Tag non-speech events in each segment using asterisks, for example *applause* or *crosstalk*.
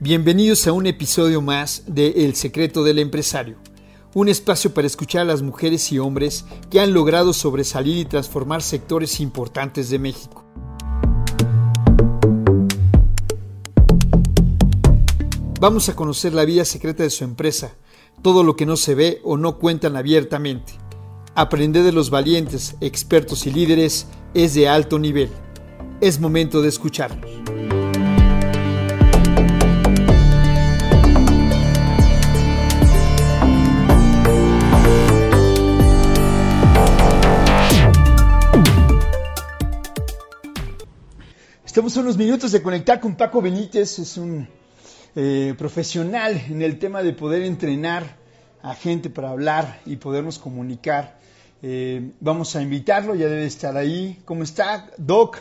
Bienvenidos a un episodio más de El secreto del empresario, un espacio para escuchar a las mujeres y hombres que han logrado sobresalir y transformar sectores importantes de México. Vamos a conocer la vida secreta de su empresa, todo lo que no se ve o no cuentan abiertamente. Aprender de los valientes, expertos y líderes es de alto nivel. Es momento de escucharlos. Estamos unos minutos de conectar con Paco Benítez, es un eh, profesional en el tema de poder entrenar a gente para hablar y podernos comunicar. Eh, vamos a invitarlo, ya debe estar ahí. ¿Cómo está, Doc?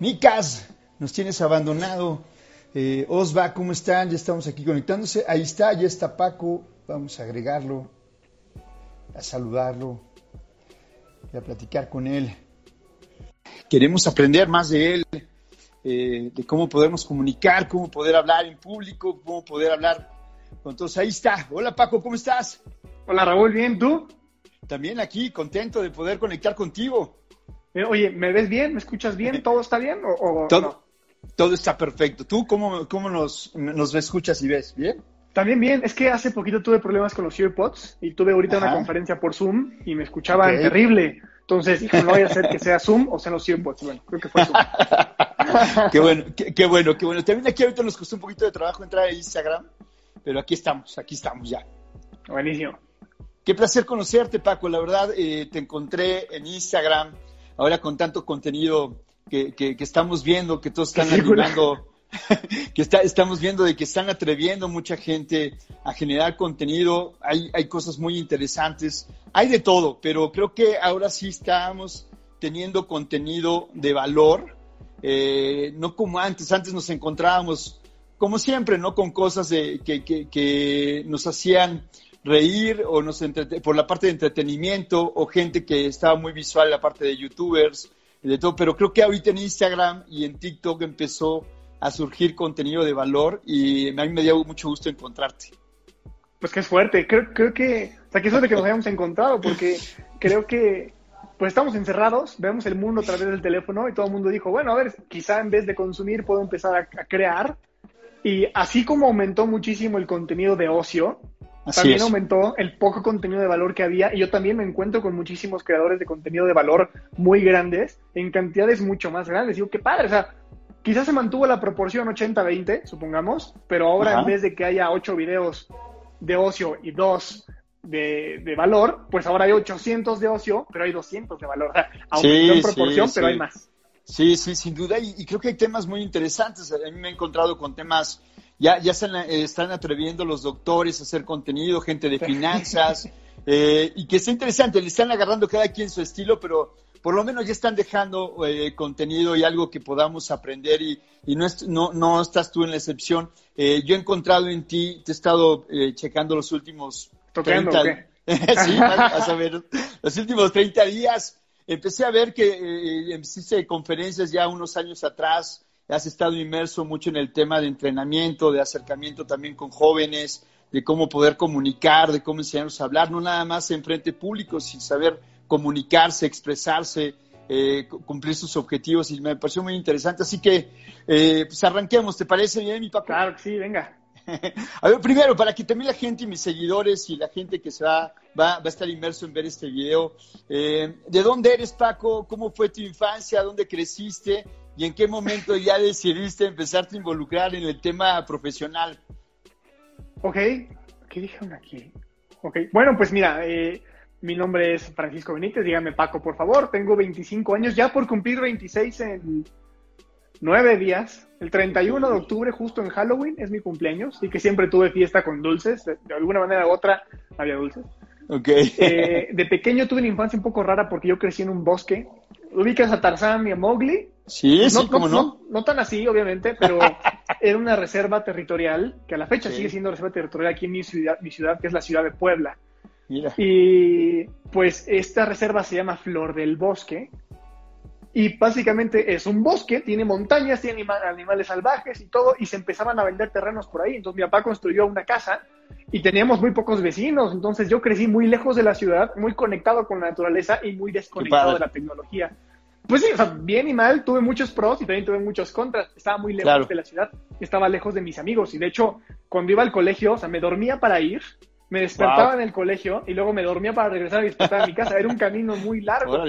Micas, nos tienes abandonado. Eh, Osva, ¿cómo están? Ya estamos aquí conectándose. Ahí está, ya está Paco. Vamos a agregarlo, a saludarlo y a platicar con él. Queremos aprender más de él. Eh, de cómo podernos comunicar, cómo poder hablar en público, cómo poder hablar todos. Ahí está. Hola Paco, ¿cómo estás? Hola Raúl, bien, ¿tú? También aquí, contento de poder conectar contigo. Eh, oye, ¿me ves bien? ¿Me escuchas bien? ¿Todo está bien? O, todo, todo está perfecto. ¿Tú cómo, cómo nos, nos escuchas y ves? ¿Bien? También bien, es que hace poquito tuve problemas con los AirPods y tuve ahorita una conferencia por Zoom y me escuchaban terrible. Entonces dije, no voy a hacer que sea Zoom o sean los AirPods. Bueno, creo que fue Zoom. *laughs* *laughs* qué bueno, qué, bueno, qué bueno. También aquí ahorita nos costó un poquito de trabajo entrar a Instagram, pero aquí estamos, aquí estamos ya. Buenísimo. Qué placer conocerte, Paco. La verdad, eh, te encontré en Instagram, ahora con tanto contenido que, que, estamos viendo, que todos están animando, *laughs* que está, estamos viendo de que están atreviendo mucha gente a generar contenido. Hay, hay cosas muy interesantes, hay de todo, pero creo que ahora sí estamos teniendo contenido de valor eh, no como antes, antes nos encontrábamos, como siempre, ¿no? Con cosas de, que, que, nos hacían reír o nos por la parte de entretenimiento o gente que estaba muy visual, la parte de youtubers de todo, pero creo que ahorita en Instagram y en TikTok empezó a surgir contenido de valor y a mí me dio mucho gusto encontrarte. Pues que es fuerte, creo, creo que, o sea, que de que nos hayamos encontrado, porque *laughs* creo que pues estamos encerrados, vemos el mundo a través del teléfono y todo el mundo dijo, bueno, a ver, quizá en vez de consumir puedo empezar a, crear. Y así como aumentó muchísimo el contenido de ocio, también aumentó el poco contenido de valor que había. Y yo también me encuentro con muchísimos creadores de contenido de valor muy grandes, en cantidades mucho más grandes. Digo, qué padre, o sea, quizás se mantuvo la proporción 80-20, supongamos, pero ahora en vez de que haya 8 videos de ocio y 2 de, valor, pues ahora hay 800 de ocio, pero hay 200 de valor. Aumentó en proporción, pero hay más. Sí, sí, sin duda. Y, creo que hay temas muy interesantes. A mí me he encontrado con temas, ya, ya están, eh, están atreviendo los doctores a hacer contenido, gente de finanzas, *laughs* eh, y que está interesante. Le están agarrando cada quien su estilo, pero por lo menos ya están dejando eh, contenido y algo que podamos aprender y, y no, no, no, estás tú en la excepción. yo he encontrado en ti, te he estado checando los últimos *laughs* sí, vas a ver. Los últimos 30 días empecé a ver que eh, hiciste conferencias ya unos años atrás. Has estado inmerso mucho en el tema de entrenamiento, de acercamiento también con jóvenes, de cómo poder comunicar, de cómo enseñarnos a hablar, no nada más en frente público, sin saber comunicarse, expresarse, eh, cumplir sus objetivos y me pareció muy interesante. Así que, eh, pues arranquemos, ¿te parece bien, mi papá? Claro que sí, venga. *laughs* A ver, primero, para que también la gente y mis seguidores y la gente que se va, va, a estar inmerso en ver este video, eh, ¿de dónde eres, Paco? ¿Cómo fue tu infancia? ¿Dónde creciste? ¿Y en qué momento ya decidiste empezarte a involucrar en el tema profesional? Ok, ¿qué dijeron aquí? Ok, bueno, pues mira, eh, mi nombre es Francisco Benítez, dígame Paco, por favor, tengo 25 años, ya por cumplir 26 en nueve días. El 31 de octubre, justo en Halloween, es mi cumpleaños y que siempre tuve fiesta con dulces. De, alguna manera u otra había dulces. Ok. Eh, de pequeño tuve una infancia un poco rara porque yo crecí en un bosque. ¿Ubicas a Tarzán y a Mowgli? Sí, no, sí, ¿cómo no? no? tan así, obviamente, pero *laughs* era una reserva territorial que a la fecha sigue siendo reserva territorial aquí en mi ciudad, mi ciudad, que es la ciudad de Puebla. Mira. Y pues esta reserva se llama Flor del Bosque Y básicamente es un bosque, tiene montañas, tiene animales salvajes y todo, y se empezaban a vender terrenos por ahí. Entonces mi papá construyó una casa y teníamos muy pocos vecinos. Entonces yo crecí muy lejos de la ciudad, muy conectado con la naturaleza y muy desconectado de la tecnología. Pues sí, o sea, bien y mal, tuve muchos pros y también tuve muchos contras. Estaba muy lejos de la ciudad, estaba lejos de mis amigos. Y de hecho, cuando iba al colegio, o sea, me dormía para ir, me despertaba en el colegio y luego me dormía para regresar y despertar a mi casa. Era un camino muy largo.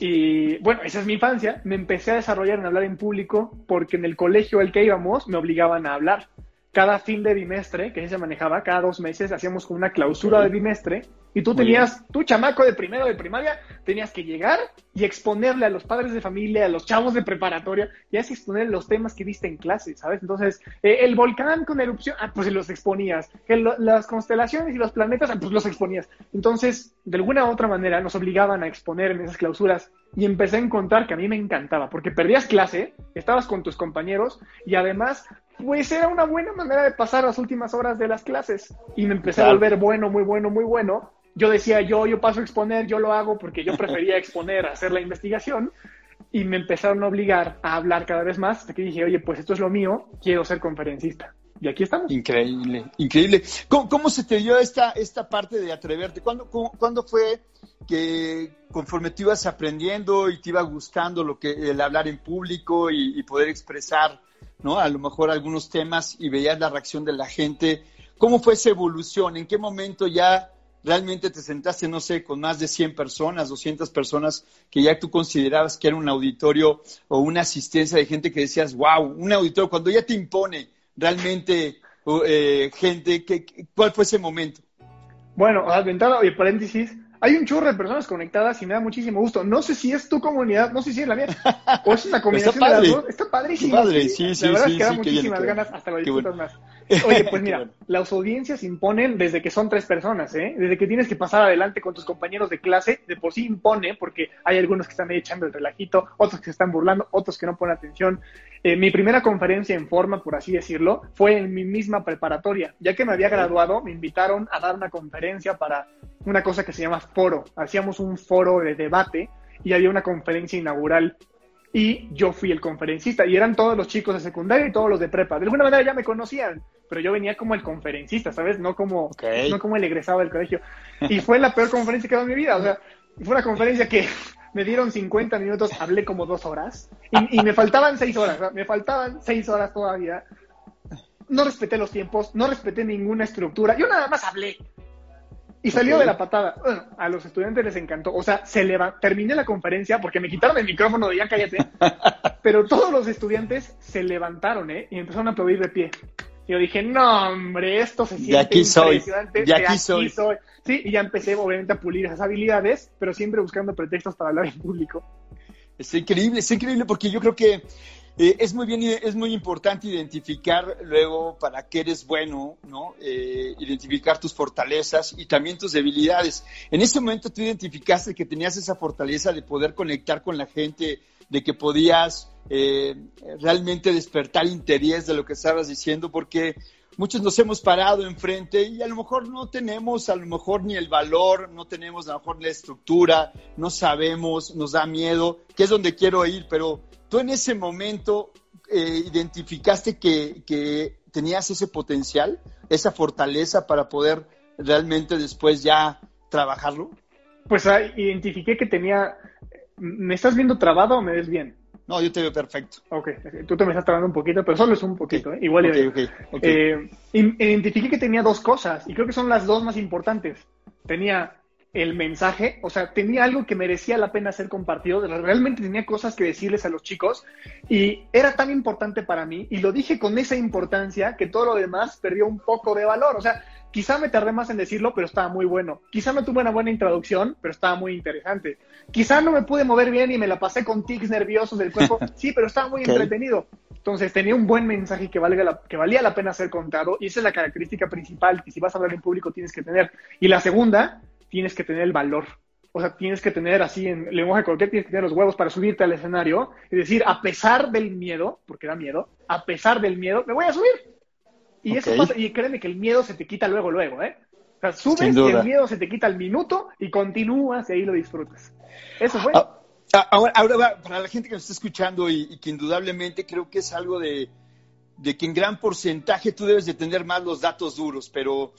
Y bueno, esa es mi infancia. Me empecé a desarrollar en hablar en público porque en el colegio al que íbamos me obligaban a hablar cada fin de bimestre, que se manejaba, cada dos meses hacíamos como una clausura de bimestre, y tú tenías, tu chamaco de primero de primaria, tenías que llegar y exponerle a los padres de familia, a los chavos de preparatoria, y así exponer los temas que viste en clase, ¿sabes? Entonces, eh, el volcán con erupción, ah, pues los exponías, las constelaciones y los planetas, ah, pues los exponías. Entonces, de alguna u otra manera, nos obligaban a exponer en esas clausuras, y empecé a encontrar que a mí me encantaba, porque perdías clase, estabas con tus compañeros, y además pues era una buena manera de pasar las últimas horas de las clases. Y me empecé a volver bueno, muy bueno, muy bueno. Yo decía, yo, yo paso a exponer, yo lo hago porque yo prefería *laughs* exponer hacer la investigación. Y me empezaron a obligar a hablar cada vez más hasta que dije, oye, pues esto es lo mío, quiero ser conferencista. Y aquí estamos. Increíble, increíble. ¿Cómo, se te dio esta, esta parte de atreverte? ¿Cuándo, ¿Cuándo, fue que conforme te ibas aprendiendo y te iba gustando lo que el hablar en público y poder expresar ¿no? A lo mejor algunos temas y veías la reacción de la gente. ¿Cómo fue esa evolución? ¿En qué momento ya realmente te sentaste, no sé, con más de 100 personas, 200 personas, que ya tú considerabas que era un auditorio o una asistencia de gente que decías, wow, un auditorio, cuando ya te impone realmente eh, gente, ¿cuál fue ese momento? Bueno, ventana y paréntesis, hay un chorro de personas conectadas y me da muchísimo gusto. No sé si es tu comunidad, no sé si es la mía, o es una *laughs* combinación de las dos. Está padrísimo. Padre, sí, sí, la verdad sí, es que da muchísimas ganas, hasta lo disfrutas más. Oye, *laughs* pues mira, las audiencias imponen desde que son tres personas, ¿eh? Desde que tienes que pasar adelante con tus compañeros de clase, de por sí impone, porque hay algunos que están ahí echando el relajito, otros que se están burlando, otros que no ponen atención. Eh, mi primera conferencia en forma, por así decirlo, fue en mi misma preparatoria. Ya que me había graduado, me invitaron a dar una conferencia para una cosa que se llama foro. Hacíamos un foro de debate y había una conferencia inaugural y yo fui el conferencista y eran todos los chicos de secundaria y todos los de prepa. De alguna manera ya me conocían, pero yo venía como el conferencista, ¿sabes? No como, no como el egresado del colegio. Y fue la peor conferencia que he dado en mi vida. O sea, fue una conferencia que me dieron 50 minutos, hablé como dos horas y, me faltaban seis horas, me faltaban seis horas todavía. No respeté los tiempos, no respeté ninguna estructura, yo nada más hablé. Y salió de la patada. Bueno, a los estudiantes les encantó. O sea, se leva... terminé la conferencia porque me quitaron el micrófono de ya cállate. *laughs* pero todos los estudiantes se levantaron, ¿eh? Y empezaron a aplaudir de pie. Y yo dije, no, hombre, esto se siente aquí soy. De aquí, soy. Sí, y ya empecé, obviamente, a pulir esas habilidades, pero siempre buscando pretextos para hablar en público. Es increíble, es increíble porque yo creo que eh, es muy bien, es muy importante identificar luego para qué eres bueno, ¿no? Eh, identificar tus fortalezas y también tus debilidades. En ese momento tú identificaste que tenías esa fortaleza de poder conectar con la gente, de que podías eh, realmente despertar interés de lo que estabas diciendo, porque muchos nos hemos parado enfrente y a lo mejor no tenemos, a lo mejor ni el valor, no tenemos a lo mejor la estructura, no sabemos, nos da miedo, que es donde quiero ir, pero ¿Tú en ese momento eh, identificaste que, tenías ese potencial, esa fortaleza para poder realmente después ya trabajarlo? Pues ah, identifiqué que tenía... ¿Me estás viendo trabado o me ves bien? No, yo te veo perfecto. Ok, tú te me estás trabando un poquito, pero solo es un poquito, ¿eh? igual. Okay, eh, identifiqué que tenía dos cosas y creo que son las dos más importantes. Tenía el mensaje, o sea, tenía algo que merecía la pena ser compartido, realmente tenía cosas que decirles a los chicos y era tan importante para mí y lo dije con esa importancia que todo lo demás perdió un poco de valor, o sea, quizá me tardé más en decirlo, pero estaba muy bueno, quizá no tuve una buena introducción, pero estaba muy interesante, quizá no me pude mover bien y me la pasé con tics nerviosos del cuerpo, *laughs* sí, pero estaba muy entretenido. Entonces tenía un buen mensaje que, valga que valía la pena ser contado y esa es la característica principal que si vas a hablar en público tienes que tener. Y la segunda tienes que tener el valor. O sea, tienes que tener así en lenguaje coloquial, tienes que tener los huevos para subirte al escenario y decir, a pesar del miedo, porque da miedo, a pesar del miedo, me voy a subir. Y eso pasa, y créeme que el miedo se te quita luego, luego, ¿eh? O sea, subes y el miedo se te quita al minuto y continúas y ahí lo disfrutas. Eso fue. Ah, Ahora, ahora para la gente que nos está escuchando y, que indudablemente creo que es algo de, de, que en gran porcentaje tú debes de tener más los datos duros, pero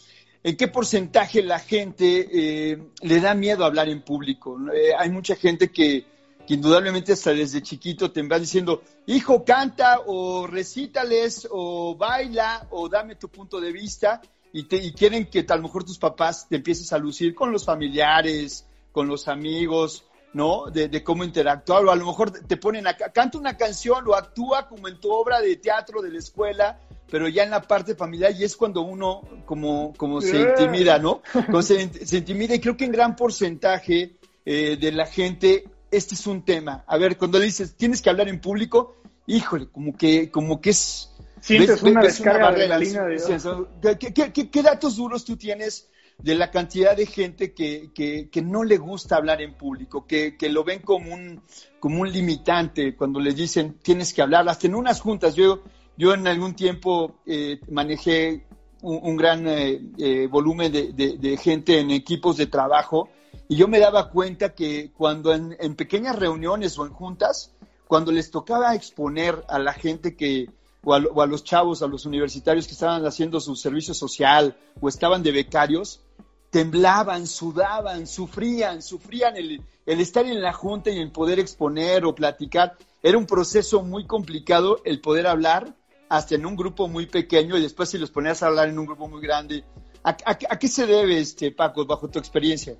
¿en qué porcentaje la gente eh, le da miedo hablar en público? Eh, hay mucha gente que, que, indudablemente hasta desde chiquito te va diciendo, hijo, canta o recítales o baila o dame tu punto de vista y, te, y quieren que a lo mejor tus papás te empieces a lucir con los familiares, con los amigos ¿no? De, cómo interactuar, o a lo mejor te ponen a, canta una canción o actúa como en tu obra de teatro de la escuela, pero ya en la parte familiar y es cuando uno como, como se intimida, ¿no? se, intimida y creo que en gran porcentaje eh, de la gente este es un tema. A ver, cuando le dices tienes que hablar en público, híjole, como que, como que es... Sientes una descarga de la línea de... qué datos duros tú tienes de la cantidad de gente que, que, no le gusta hablar en público, que, que, lo ven como un, como un limitante cuando les dicen tienes que hablar. Hasta en unas juntas, yo, yo en algún tiempo eh, manejé un, gran eh, eh, volumen de, de, gente en equipos de trabajo y yo me daba cuenta que cuando en pequeñas reuniones o en juntas, cuando les tocaba exponer a la gente que, o a, o a, los chavos, a los universitarios que estaban haciendo su servicio social o estaban de becarios, temblaban, sudaban, sufrían, sufrían el, estar en la junta y el poder exponer o platicar. Era un proceso muy complicado el poder hablar hasta en un grupo muy pequeño y después si los ponías a hablar en un grupo muy grande. ¿A, qué se debe, este, Paco, bajo tu experiencia?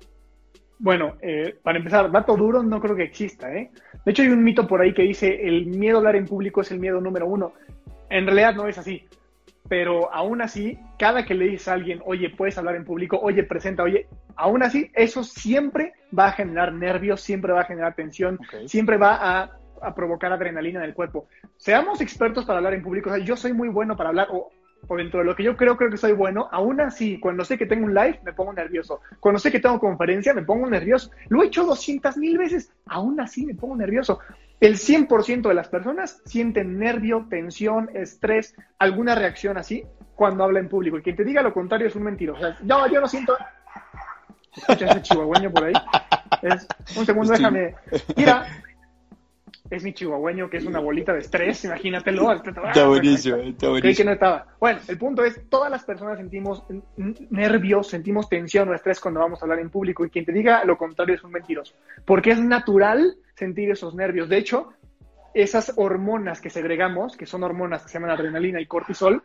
Bueno, eh, para empezar, dato duro no creo que exista. ¿eh? De hecho, hay un mito por ahí que dice el miedo a hablar en público es el miedo número uno. En realidad no es así pero aún así, cada que le dices a alguien, oye, puedes hablar en público, oye, presenta, oye, aún así, eso siempre va a generar nervios, siempre va a generar tensión, siempre va a, provocar adrenalina en el cuerpo. Seamos expertos para hablar en público, o sea, yo soy muy bueno para hablar, o, dentro de lo que yo creo, creo que soy bueno, aún así, cuando sé que tengo un live, me pongo nervioso. Cuando sé que tengo conferencia, me pongo nervioso. Lo he hecho 200 mil veces, aún así me pongo nervioso. El 100% de las personas sienten nervio, tensión, estrés, alguna reacción así cuando habla en público. Y quien te diga lo contrario es un mentiroso. no, yo no siento. Escucha ese chihuahueño por ahí. Un segundo, déjame. Mira, es mi chihuahueño, que es una bolita de estrés, imagínatelo. Está buenísimo, está buenísimo. que no estaba. Bueno, el punto es, todas las personas sentimos nervios, sentimos tensión o estrés cuando vamos a hablar en público y quien te diga lo contrario es un mentiroso. Porque es natural sentir esos nervios. De hecho, esas hormonas que segregamos, que son hormonas que se llaman adrenalina y cortisol,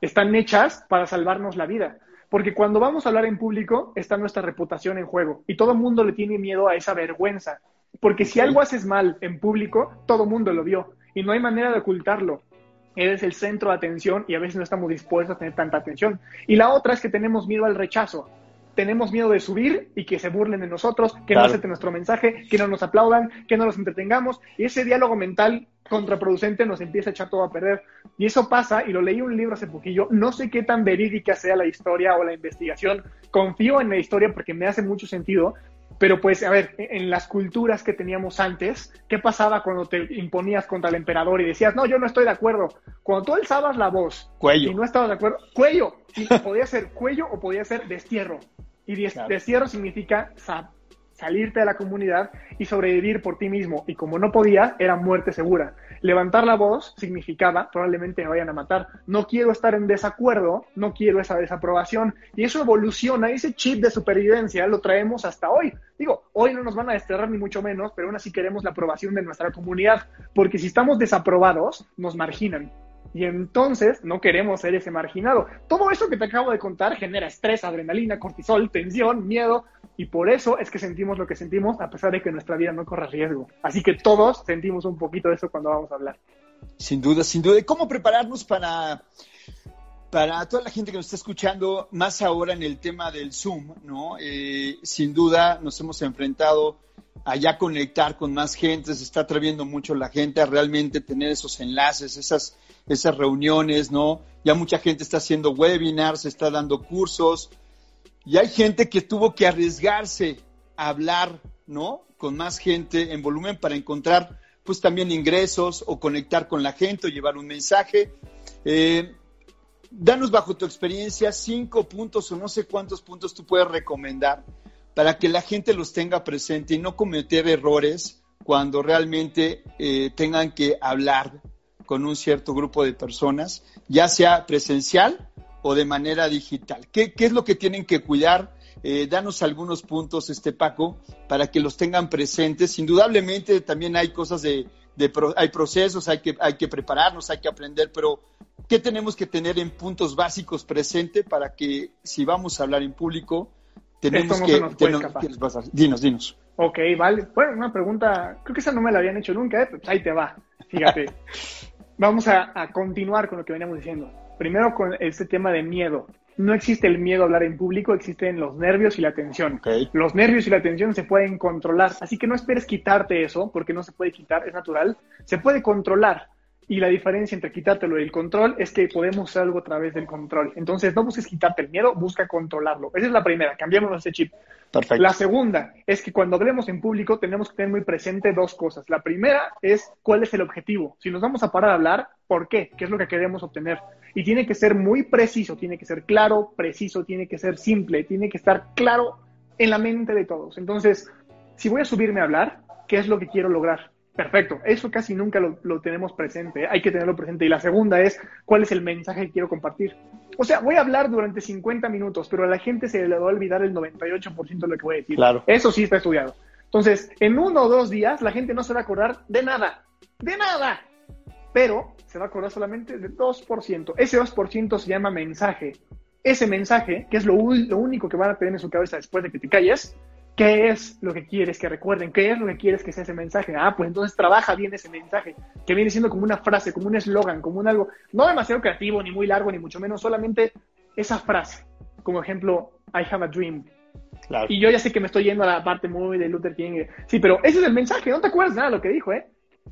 están hechas para salvarnos la vida. Porque cuando vamos a hablar en público está nuestra reputación en juego y todo el mundo le tiene miedo a esa vergüenza. Porque si algo haces mal en público, todo mundo lo vio y no hay manera de ocultarlo. Eres el centro de atención y a veces no estamos dispuestos a tener tanta atención. Y la otra es que tenemos miedo al rechazo. Tenemos miedo de subir y que se burlen de nosotros, que no acepten nuestro mensaje, que no nos aplaudan, que no nos entretengamos. Y ese diálogo mental contraproducente nos empieza a echar todo a perder. Y eso pasa, y lo leí en un libro hace poquillo, no sé qué tan verídica sea la historia o la investigación, confío en la historia porque me hace mucho sentido, pero pues, a ver, en las culturas que teníamos antes, ¿qué pasaba cuando te imponías contra el emperador y decías, no, yo no estoy de acuerdo? Cuando tú alzabas la voz cuello. y no estabas de acuerdo, cuello, y podía ser cuello o podía ser destierro. Y destierro significa salirte de la comunidad y sobrevivir por ti mismo. Y como no podía, era muerte segura. Levantar la voz significaba probablemente me vayan a matar. No quiero estar en desacuerdo, no quiero esa desaprobación. Y eso evoluciona, ese chip de supervivencia lo traemos hasta hoy. Digo, hoy no nos van a desterrar ni mucho menos, pero aún así queremos la aprobación de nuestra comunidad, porque si estamos desaprobados, nos marginan. Y entonces no queremos ser ese marginado. Todo eso que te acabo de contar genera estrés, adrenalina, cortisol, tensión, miedo, y por eso es que sentimos lo que sentimos a pesar de que nuestra vida no corre riesgo. Así que todos sentimos un poquito de eso cuando vamos a hablar. Sin duda, sin duda. ¿Cómo prepararnos para, para toda la gente que nos está escuchando, más ahora en el tema del Zoom, ¿no? Eh, sin duda nos hemos enfrentado a ya conectar con más gente, se está atreviendo mucho la gente a realmente tener esos enlaces, esas, esas reuniones, ¿no? Ya mucha gente está haciendo webinars, está dando cursos, y hay gente que tuvo que arriesgarse a hablar, ¿no? Con más gente en volumen para encontrar, pues también ingresos o conectar con la gente o llevar un mensaje. Eh, danos bajo tu experiencia cinco puntos o no sé cuántos puntos tú puedes recomendar para que la gente los tenga presente y no cometer errores cuando realmente eh, tengan que hablar con un cierto grupo de personas, ya sea presencial o de manera digital. ¿Qué, qué es lo que tienen que cuidar? Eh, danos algunos puntos, este Paco, para que los tengan presentes. Indudablemente también hay cosas de, de hay procesos, hay que, hay que prepararnos, hay que aprender, pero ¿qué tenemos que tener en puntos básicos presente para que si vamos a hablar en público, tenemos que, Dinos, dinos. Ok, vale. Bueno, una pregunta, creo que esa no me la habían hecho nunca, ¿eh? pues ahí te va. Fíjate. *laughs* Vamos a, a, continuar con lo que veníamos diciendo. Primero con este tema de miedo no existe el miedo a hablar en público, existen los nervios y la tensión. Los nervios y la tensión se pueden controlar, así que no esperes quitarte eso, porque no se puede quitar, es natural. Se puede controlar. Y la diferencia entre quitártelo y el control es que podemos hacer algo a través del control. Entonces, no busques quitarte el miedo, busca controlarlo. Esa es la primera, cambiamos ese chip. Perfecto. La segunda es que cuando hablemos en público tenemos que tener muy presente dos cosas. La primera es cuál es el objetivo. Si nos vamos a parar a hablar, ¿por qué? ¿Qué es lo que queremos obtener? Y tiene que ser muy preciso, tiene que ser claro, preciso, tiene que ser simple, tiene que estar claro en la mente de todos. Entonces, si voy a subirme a hablar, ¿qué es lo que quiero lograr? Perfecto, eso casi nunca lo, tenemos presente, ¿eh? hay que tenerlo presente. Y la segunda es, ¿cuál es el mensaje que quiero compartir? O sea, voy a hablar durante 50 minutos, pero a la gente se le va a olvidar el 98% de lo que voy a decir. Claro. Eso sí está estudiado. Entonces, en uno o dos días, la gente no se va a acordar de nada, de nada, pero se va a acordar solamente del 2%. Ese 2% se llama mensaje. Ese mensaje, que es lo, lo único que van a tener en su cabeza después de que te calles, ¿Qué es lo que quieres que recuerden? ¿Qué es lo que quieres que sea ese mensaje? Ah, pues entonces trabaja bien ese mensaje, que viene siendo como una frase, como un eslogan, como un algo, no demasiado creativo, ni muy largo, ni mucho menos, solamente esa frase. Como ejemplo, I have a dream. Y yo ya sé que me estoy yendo a la parte muy de Luther King. Sí, pero ese es el mensaje, no te acuerdas nada de lo que dijo, ¿eh?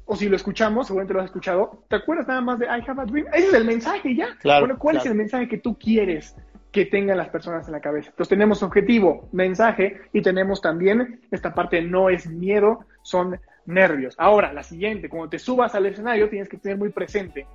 O si lo escuchamos, seguramente lo has escuchado, ¿te acuerdas nada más de I have a dream? Ese es el mensaje ya. bueno, ¿cuál es el mensaje que tú quieres? Que tengan las personas en la cabeza. Entonces tenemos objetivo, mensaje y tenemos también esta parte no es miedo, son nervios. Ahora, la siguiente, cuando te subas al escenario tienes que tener muy presente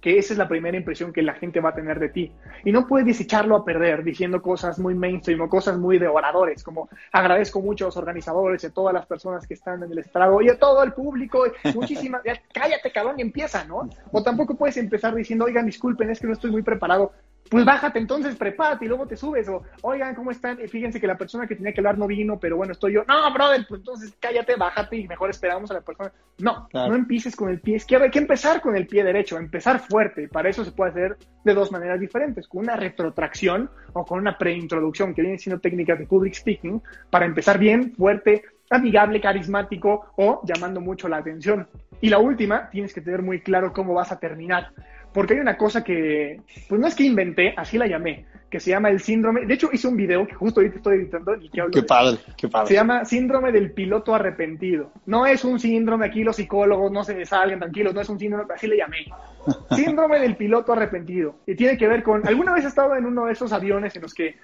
que esa es la primera impresión que la gente va a tener de ti. Y no puedes echarlo a perder diciendo cosas muy mainstream o cosas muy de oradores, como agradezco mucho a los organizadores y a todas las personas que están en el estrago y a todo el público. *laughs* Muchísimas, cállate cabrón y empieza, ¿no? O tampoco puedes empezar diciendo, oigan, disculpen, es que no estoy muy preparado pues bájate entonces, prepárate y luego te subes. O, oigan, ¿cómo están? fíjense que la persona que tenía que hablar no vino, pero bueno, estoy yo. No, brother, pues entonces cállate, bájate y mejor esperamos a la persona. No, no empieces con el pie izquierdo. Hay que empezar con el pie derecho, empezar fuerte. Para eso se puede hacer de dos maneras diferentes: con una retrotracción o con una preintroducción, que viene siendo técnicas de public speaking, para empezar bien, fuerte, amigable, carismático o llamando mucho la atención. Y la última, tienes que tener muy claro cómo vas a terminar porque hay una cosa que, pues no es que inventé, así la llamé, que se llama el síndrome. De hecho, hice un video que justo ahorita estoy editando y que hablo Qué padre, qué padre. Se llama síndrome del piloto arrepentido. No es un síndrome, aquí los psicólogos no se salgan tranquilos, no es un síndrome, así le llamé. *laughs* Síndrome del piloto arrepentido. Y tiene que ver con, ¿alguna vez has estado en uno de esos aviones en los que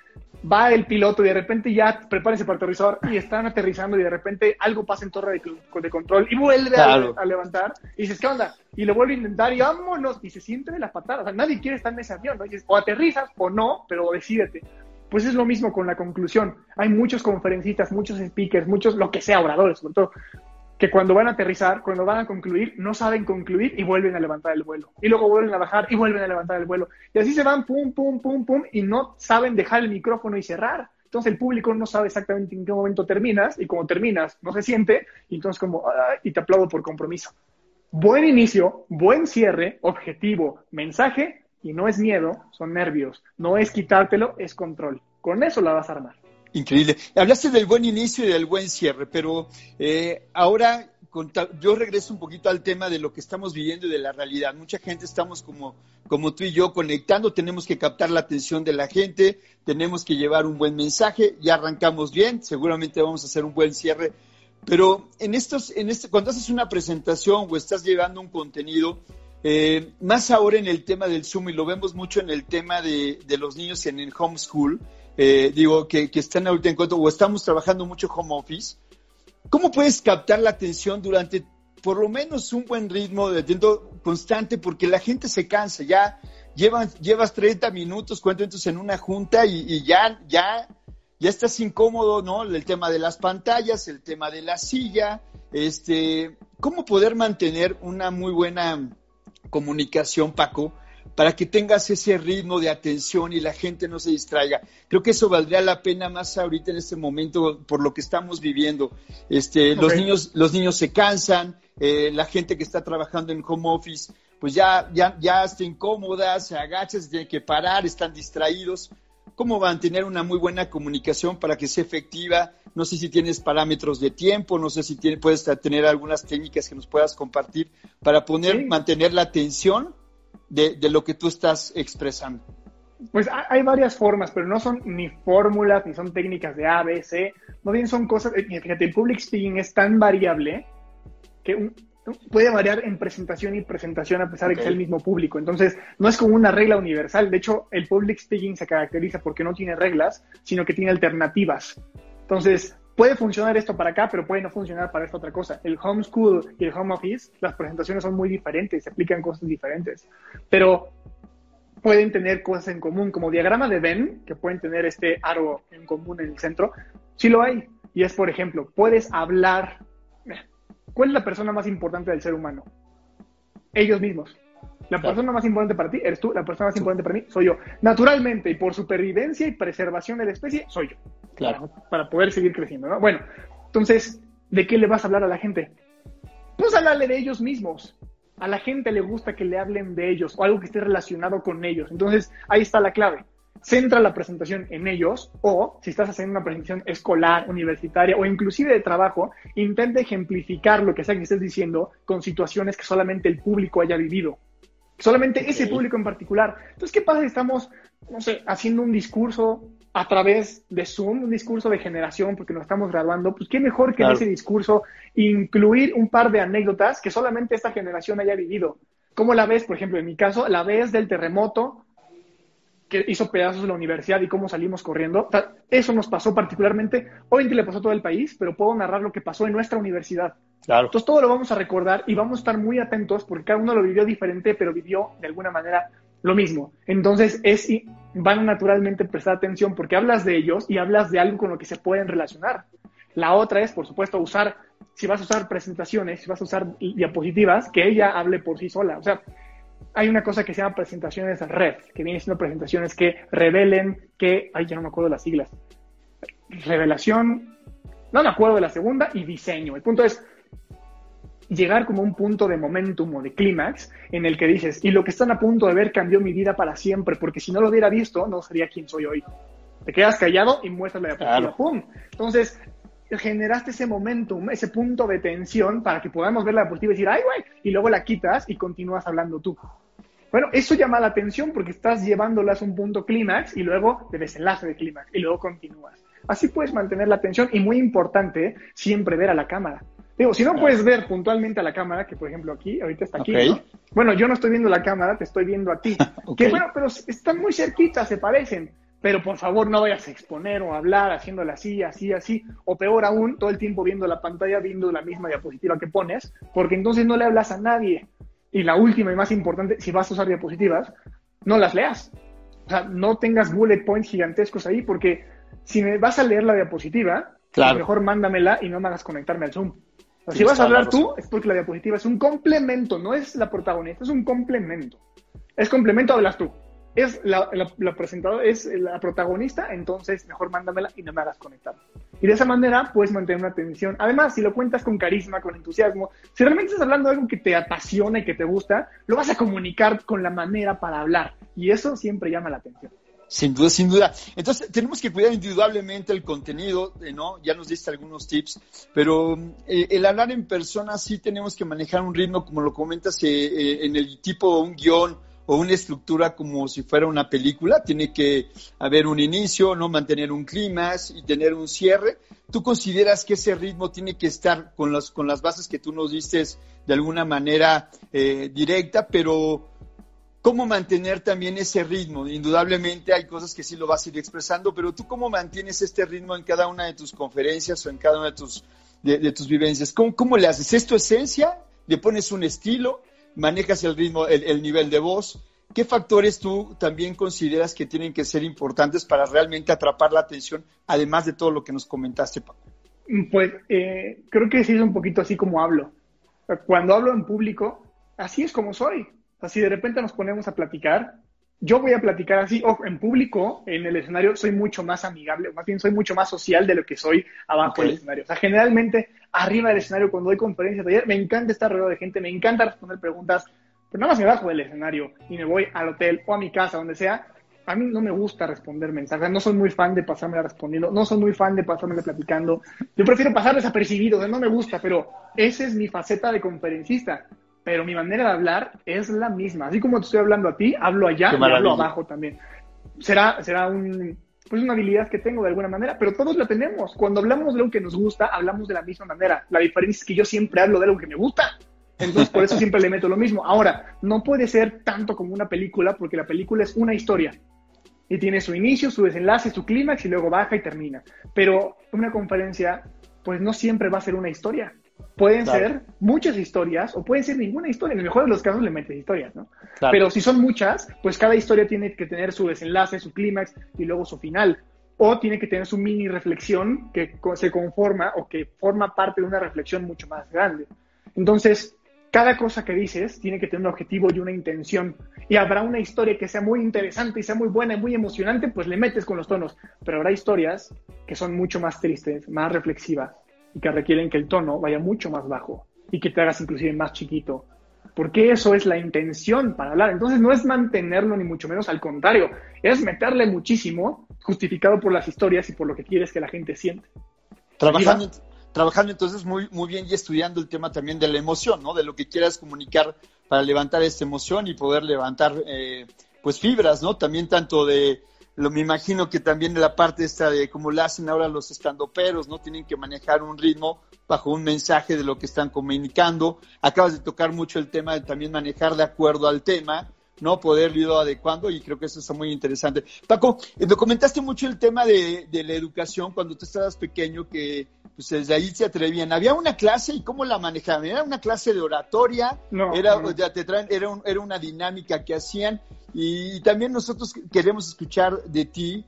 va el piloto y de repente ya prepárese para aterrizar y están aterrizando y de repente algo pasa en torre de, control y vuelve a, levantar y dices, ¿qué onda? Y lo vuelve a intentar y vámonos y se siente de las patadas. O sea, nadie quiere estar en ese avión, ¿no? dices, o aterrizas o no, pero decídete. Pues es lo mismo con la conclusión. Hay muchos conferencistas, muchos speakers, muchos, lo que sea, oradores, sobre todo, que cuando van a aterrizar, cuando van a concluir, no saben concluir y vuelven a levantar el vuelo. Y luego vuelven a bajar y vuelven a levantar el vuelo. Y así se van, pum, pum, pum, pum, y no saben dejar el micrófono y cerrar. Entonces el público no sabe exactamente en qué momento terminas y como terminas no se siente y entonces como, y te aplaudo por compromiso. Buen inicio, buen cierre, objetivo, mensaje y no es miedo, son nervios. No es quitártelo, es control. Con eso la vas a armar. Increíble. Hablaste del buen inicio y del buen cierre, pero eh, ahora yo regreso un poquito al tema de lo que estamos viviendo y de la realidad. Mucha gente estamos como, como tú y yo conectando, tenemos que captar la atención de la gente, tenemos que llevar un buen mensaje, ya arrancamos bien, seguramente vamos a hacer un buen cierre. Pero en estos, en este, cuando haces una presentación o estás llevando un contenido, eh, más ahora en el tema del Zoom, y lo vemos mucho en el tema de, los niños en el homeschool, eh, digo, que, están ahorita en cuanto, o estamos trabajando mucho home office, ¿cómo puedes captar la atención durante por lo menos un buen ritmo de tiempo constante? Porque la gente se cansa, ya llevan, llevas 30 minutos, cuánto minutos en una junta y, ya, ya, ya estás incómodo, ¿no? El tema de las pantallas, el tema de la silla, este, ¿cómo poder mantener una muy buena comunicación, Paco? para que tengas ese ritmo de atención y la gente no se distraiga. Creo que eso valdría la pena más ahorita en este momento por lo que estamos viviendo. Este, los niños, los niños se cansan, eh, la gente que está trabajando en home office, pues ya, ya, ya está incómoda, se agacha, se tiene que parar, están distraídos. ¿Cómo mantener una muy buena comunicación para que sea efectiva? No sé si tienes parámetros de tiempo, no sé si puedes tener algunas técnicas que nos puedas compartir para poner, mantener la atención de, lo que tú estás expresando? Pues hay varias formas, pero no son ni fórmulas, ni son técnicas de A, B, C. No bien son cosas. Eh, fíjate, el public speaking es tan variable que puede variar en presentación y presentación a pesar de que sea el mismo público. Entonces, no es como una regla universal. De hecho, el public speaking se caracteriza porque no tiene reglas, sino que tiene alternativas. Entonces, puede funcionar esto para acá, pero puede no funcionar para esta otra cosa. El homeschool y el home office, las presentaciones son muy diferentes, se aplican cosas diferentes, pero pueden tener cosas en común, como diagrama de Venn, que pueden tener este aro en común en el centro, sí lo hay. Y es, por ejemplo, puedes hablar. ¿Cuál es la persona más importante del ser humano? Ellos mismos. La persona más importante para ti eres tú, la persona más importante para mí soy yo. Naturalmente, y por supervivencia y preservación de la especie, soy yo. Claro. Para poder seguir creciendo, ¿no? Bueno, entonces, ¿de qué le vas a hablar a la gente? Pues hablarle de ellos mismos. A la gente le gusta que le hablen de ellos o algo que esté relacionado con ellos. Entonces, ahí está la clave. Centra la presentación en ellos o si estás haciendo una presentación escolar, universitaria o inclusive de trabajo, intenta ejemplificar lo que sea que estés diciendo con situaciones que solamente el público haya vivido. Solamente ese público en particular. Entonces, ¿qué pasa si estamos, no sé, haciendo un discurso a través de Zoom, un discurso de generación, porque nos estamos graduando, pues qué mejor que en ese discurso incluir un par de anécdotas que solamente esta generación haya vivido. ¿Cómo la ves, por ejemplo, en mi caso, la ves del terremoto que hizo pedazos la universidad y cómo salimos corriendo? eso nos pasó particularmente, obviamente le pasó a todo el país, pero puedo narrar lo que pasó en nuestra universidad. Claro. Entonces todo lo vamos a recordar y vamos a estar muy atentos porque cada uno lo vivió diferente, pero vivió de alguna manera lo mismo. Entonces es van naturalmente prestar atención porque hablas de ellos y hablas de algo con lo que se pueden relacionar. La otra es, por supuesto, usar, si vas a usar presentaciones, si vas a usar diapositivas, que ella hable por sí sola. O sea, hay una cosa que se llama presentaciones red, que viene siendo presentaciones que revelen que, ay, ya no me acuerdo de las siglas. Revelación, no me acuerdo de la segunda, y diseño. El punto es, llegar como un punto de momentum o de clímax en el que dices, y lo que están a punto de ver cambió mi vida para siempre, porque si no lo hubiera visto, no sería quien soy hoy. Te quedas callado y muestras la diapositiva. ¡Pum! Entonces, generaste ese momentum, ese punto de tensión para que podamos ver la diapositiva y decir, ¡ay, güey! Y luego la quitas y continúas hablando tú. Bueno, eso llama la atención porque estás llevándolas a un punto clímax y luego de desenlace de clímax y luego continúas. Así puedes mantener la atención y muy importante, siempre ver a la cámara. Digo, si no puedes ver puntualmente a la cámara, que por ejemplo aquí, ahorita está aquí, Bueno, yo no estoy viendo la cámara, te estoy viendo a ti. *laughs* Que bueno, pero están muy cerquitas, se parecen. Pero por favor no vayas a exponer o hablar haciéndole así, así, así. O peor aún, todo el tiempo viendo la pantalla, viendo la misma diapositiva que pones, porque entonces no le hablas a nadie. Y la última y más importante, si vas a usar diapositivas, no las leas. O sea, no tengas bullet points gigantescos ahí, porque si me vas a leer la diapositiva, lo mejor mándamela y no me hagas conectarme al Zoom si vas a hablar tú, es porque la diapositiva es un complemento, no es la protagonista, es un complemento. Es complemento, hablas tú. Es la, la, presentadora, es la protagonista, entonces mejor mándamela y no me hagas conectar. Y de esa manera puedes mantener una atención. Además, si lo cuentas con carisma, con entusiasmo, si realmente estás hablando de algo que te apasiona y que te gusta, lo vas a comunicar con la manera para hablar. Y eso siempre llama la atención. Sin duda, sin duda. Entonces, tenemos que cuidar individualmente el contenido, eh, ¿no? Ya nos diste algunos tips, pero eh, el hablar en persona sí tenemos que manejar un ritmo, como lo comentas, eh, en el tipo un guion o una estructura como si fuera una película. Tiene que haber un inicio, ¿no? Mantener un clima y tener un cierre. ¿Tú consideras que ese ritmo tiene que estar con las, con las bases que tú nos diste de alguna manera directa, pero cómo mantener también ese ritmo. Indudablemente hay cosas que sí lo vas a ir expresando, pero tú cómo mantienes este ritmo en cada una de tus conferencias o en cada una de tus, de, tus vivencias. ¿Cómo, ¿Cómo, le haces? ¿Es tu esencia? ¿Le pones un estilo? ¿Manejas el ritmo, el, nivel de voz? ¿Qué factores tú también consideras que tienen que ser importantes para realmente atrapar la atención, además de todo lo que nos comentaste, Paco? Pues eh, creo que sí es un poquito así como hablo. Cuando hablo en público, así es como soy. Así de repente nos ponemos a platicar, yo voy a platicar así, ojo, en público, en el escenario, soy mucho más amigable, más bien soy mucho más social de lo que soy abajo del escenario. O sea, generalmente, arriba del escenario, cuando doy conferencias ayer, me encanta estar rodeado de gente, me encanta responder preguntas, pero nada más me bajo del escenario y me voy al hotel o a mi casa, donde sea. A mí no me gusta responder mensajes, no soy muy fan de pasarme respondiendo, no soy muy fan de pasarme platicando. Yo prefiero pasar desapercibido, no me gusta, pero esa es mi faceta de conferencista pero mi manera de hablar es la misma. Así como te estoy hablando a ti, hablo allá y hablo abajo también. Será, será un, pues una habilidad que tengo de alguna manera, pero todos la tenemos. Cuando hablamos de algo que nos gusta, hablamos de la misma manera. La diferencia es que yo siempre hablo de algo que me gusta. Entonces, por eso siempre le meto lo mismo. Ahora, no puede ser tanto como una película, porque la película es una historia. Y tiene su inicio, su desenlace, su clímax y luego baja y termina. Pero una conferencia, pues no siempre va a ser una historia. Pueden ser muchas historias o pueden ser ninguna historia. En el mejor de los casos le metes historias, ¿no? Pero si son muchas, pues cada historia tiene que tener su desenlace, su clímax y luego su final. O tiene que tener su mini reflexión que se conforma o que forma parte de una reflexión mucho más grande. Entonces, cada cosa que dices tiene que tener un objetivo y una intención. Y habrá una historia que sea muy interesante y sea muy buena y muy emocionante, pues le metes con los tonos. Pero habrá historias que son mucho más tristes, más reflexivas, y que requieren que el tono vaya mucho más bajo y que te hagas inclusive más chiquito. Porque eso es la intención para hablar. Entonces no es mantenerlo ni mucho menos, al contrario, es meterle muchísimo, justificado por las historias y por lo que quieres que la gente siente. Trabajando, trabajando entonces muy, muy bien y estudiando el tema también de la emoción, ¿no? De lo que quieras comunicar para levantar esta emoción y poder levantar eh, pues fibras, ¿no? También tanto de, lo, me imagino que también de la parte esta de cómo lo hacen ahora los estandoperos, ¿no? Tienen que manejar un ritmo bajo un mensaje de lo que están comunicando. Acabas de tocar mucho el tema de también manejar de acuerdo al tema, ¿no? Poder ir adecuando y creo que eso está muy interesante. Paco, eh, comentaste mucho el tema de, de la educación cuando tú estabas pequeño, que pues desde ahí se atrevían. Había una clase y cómo la manejaban. Era una clase de oratoria, era, Ya te traen, era, era una dinámica que hacían y también nosotros queremos escuchar de ti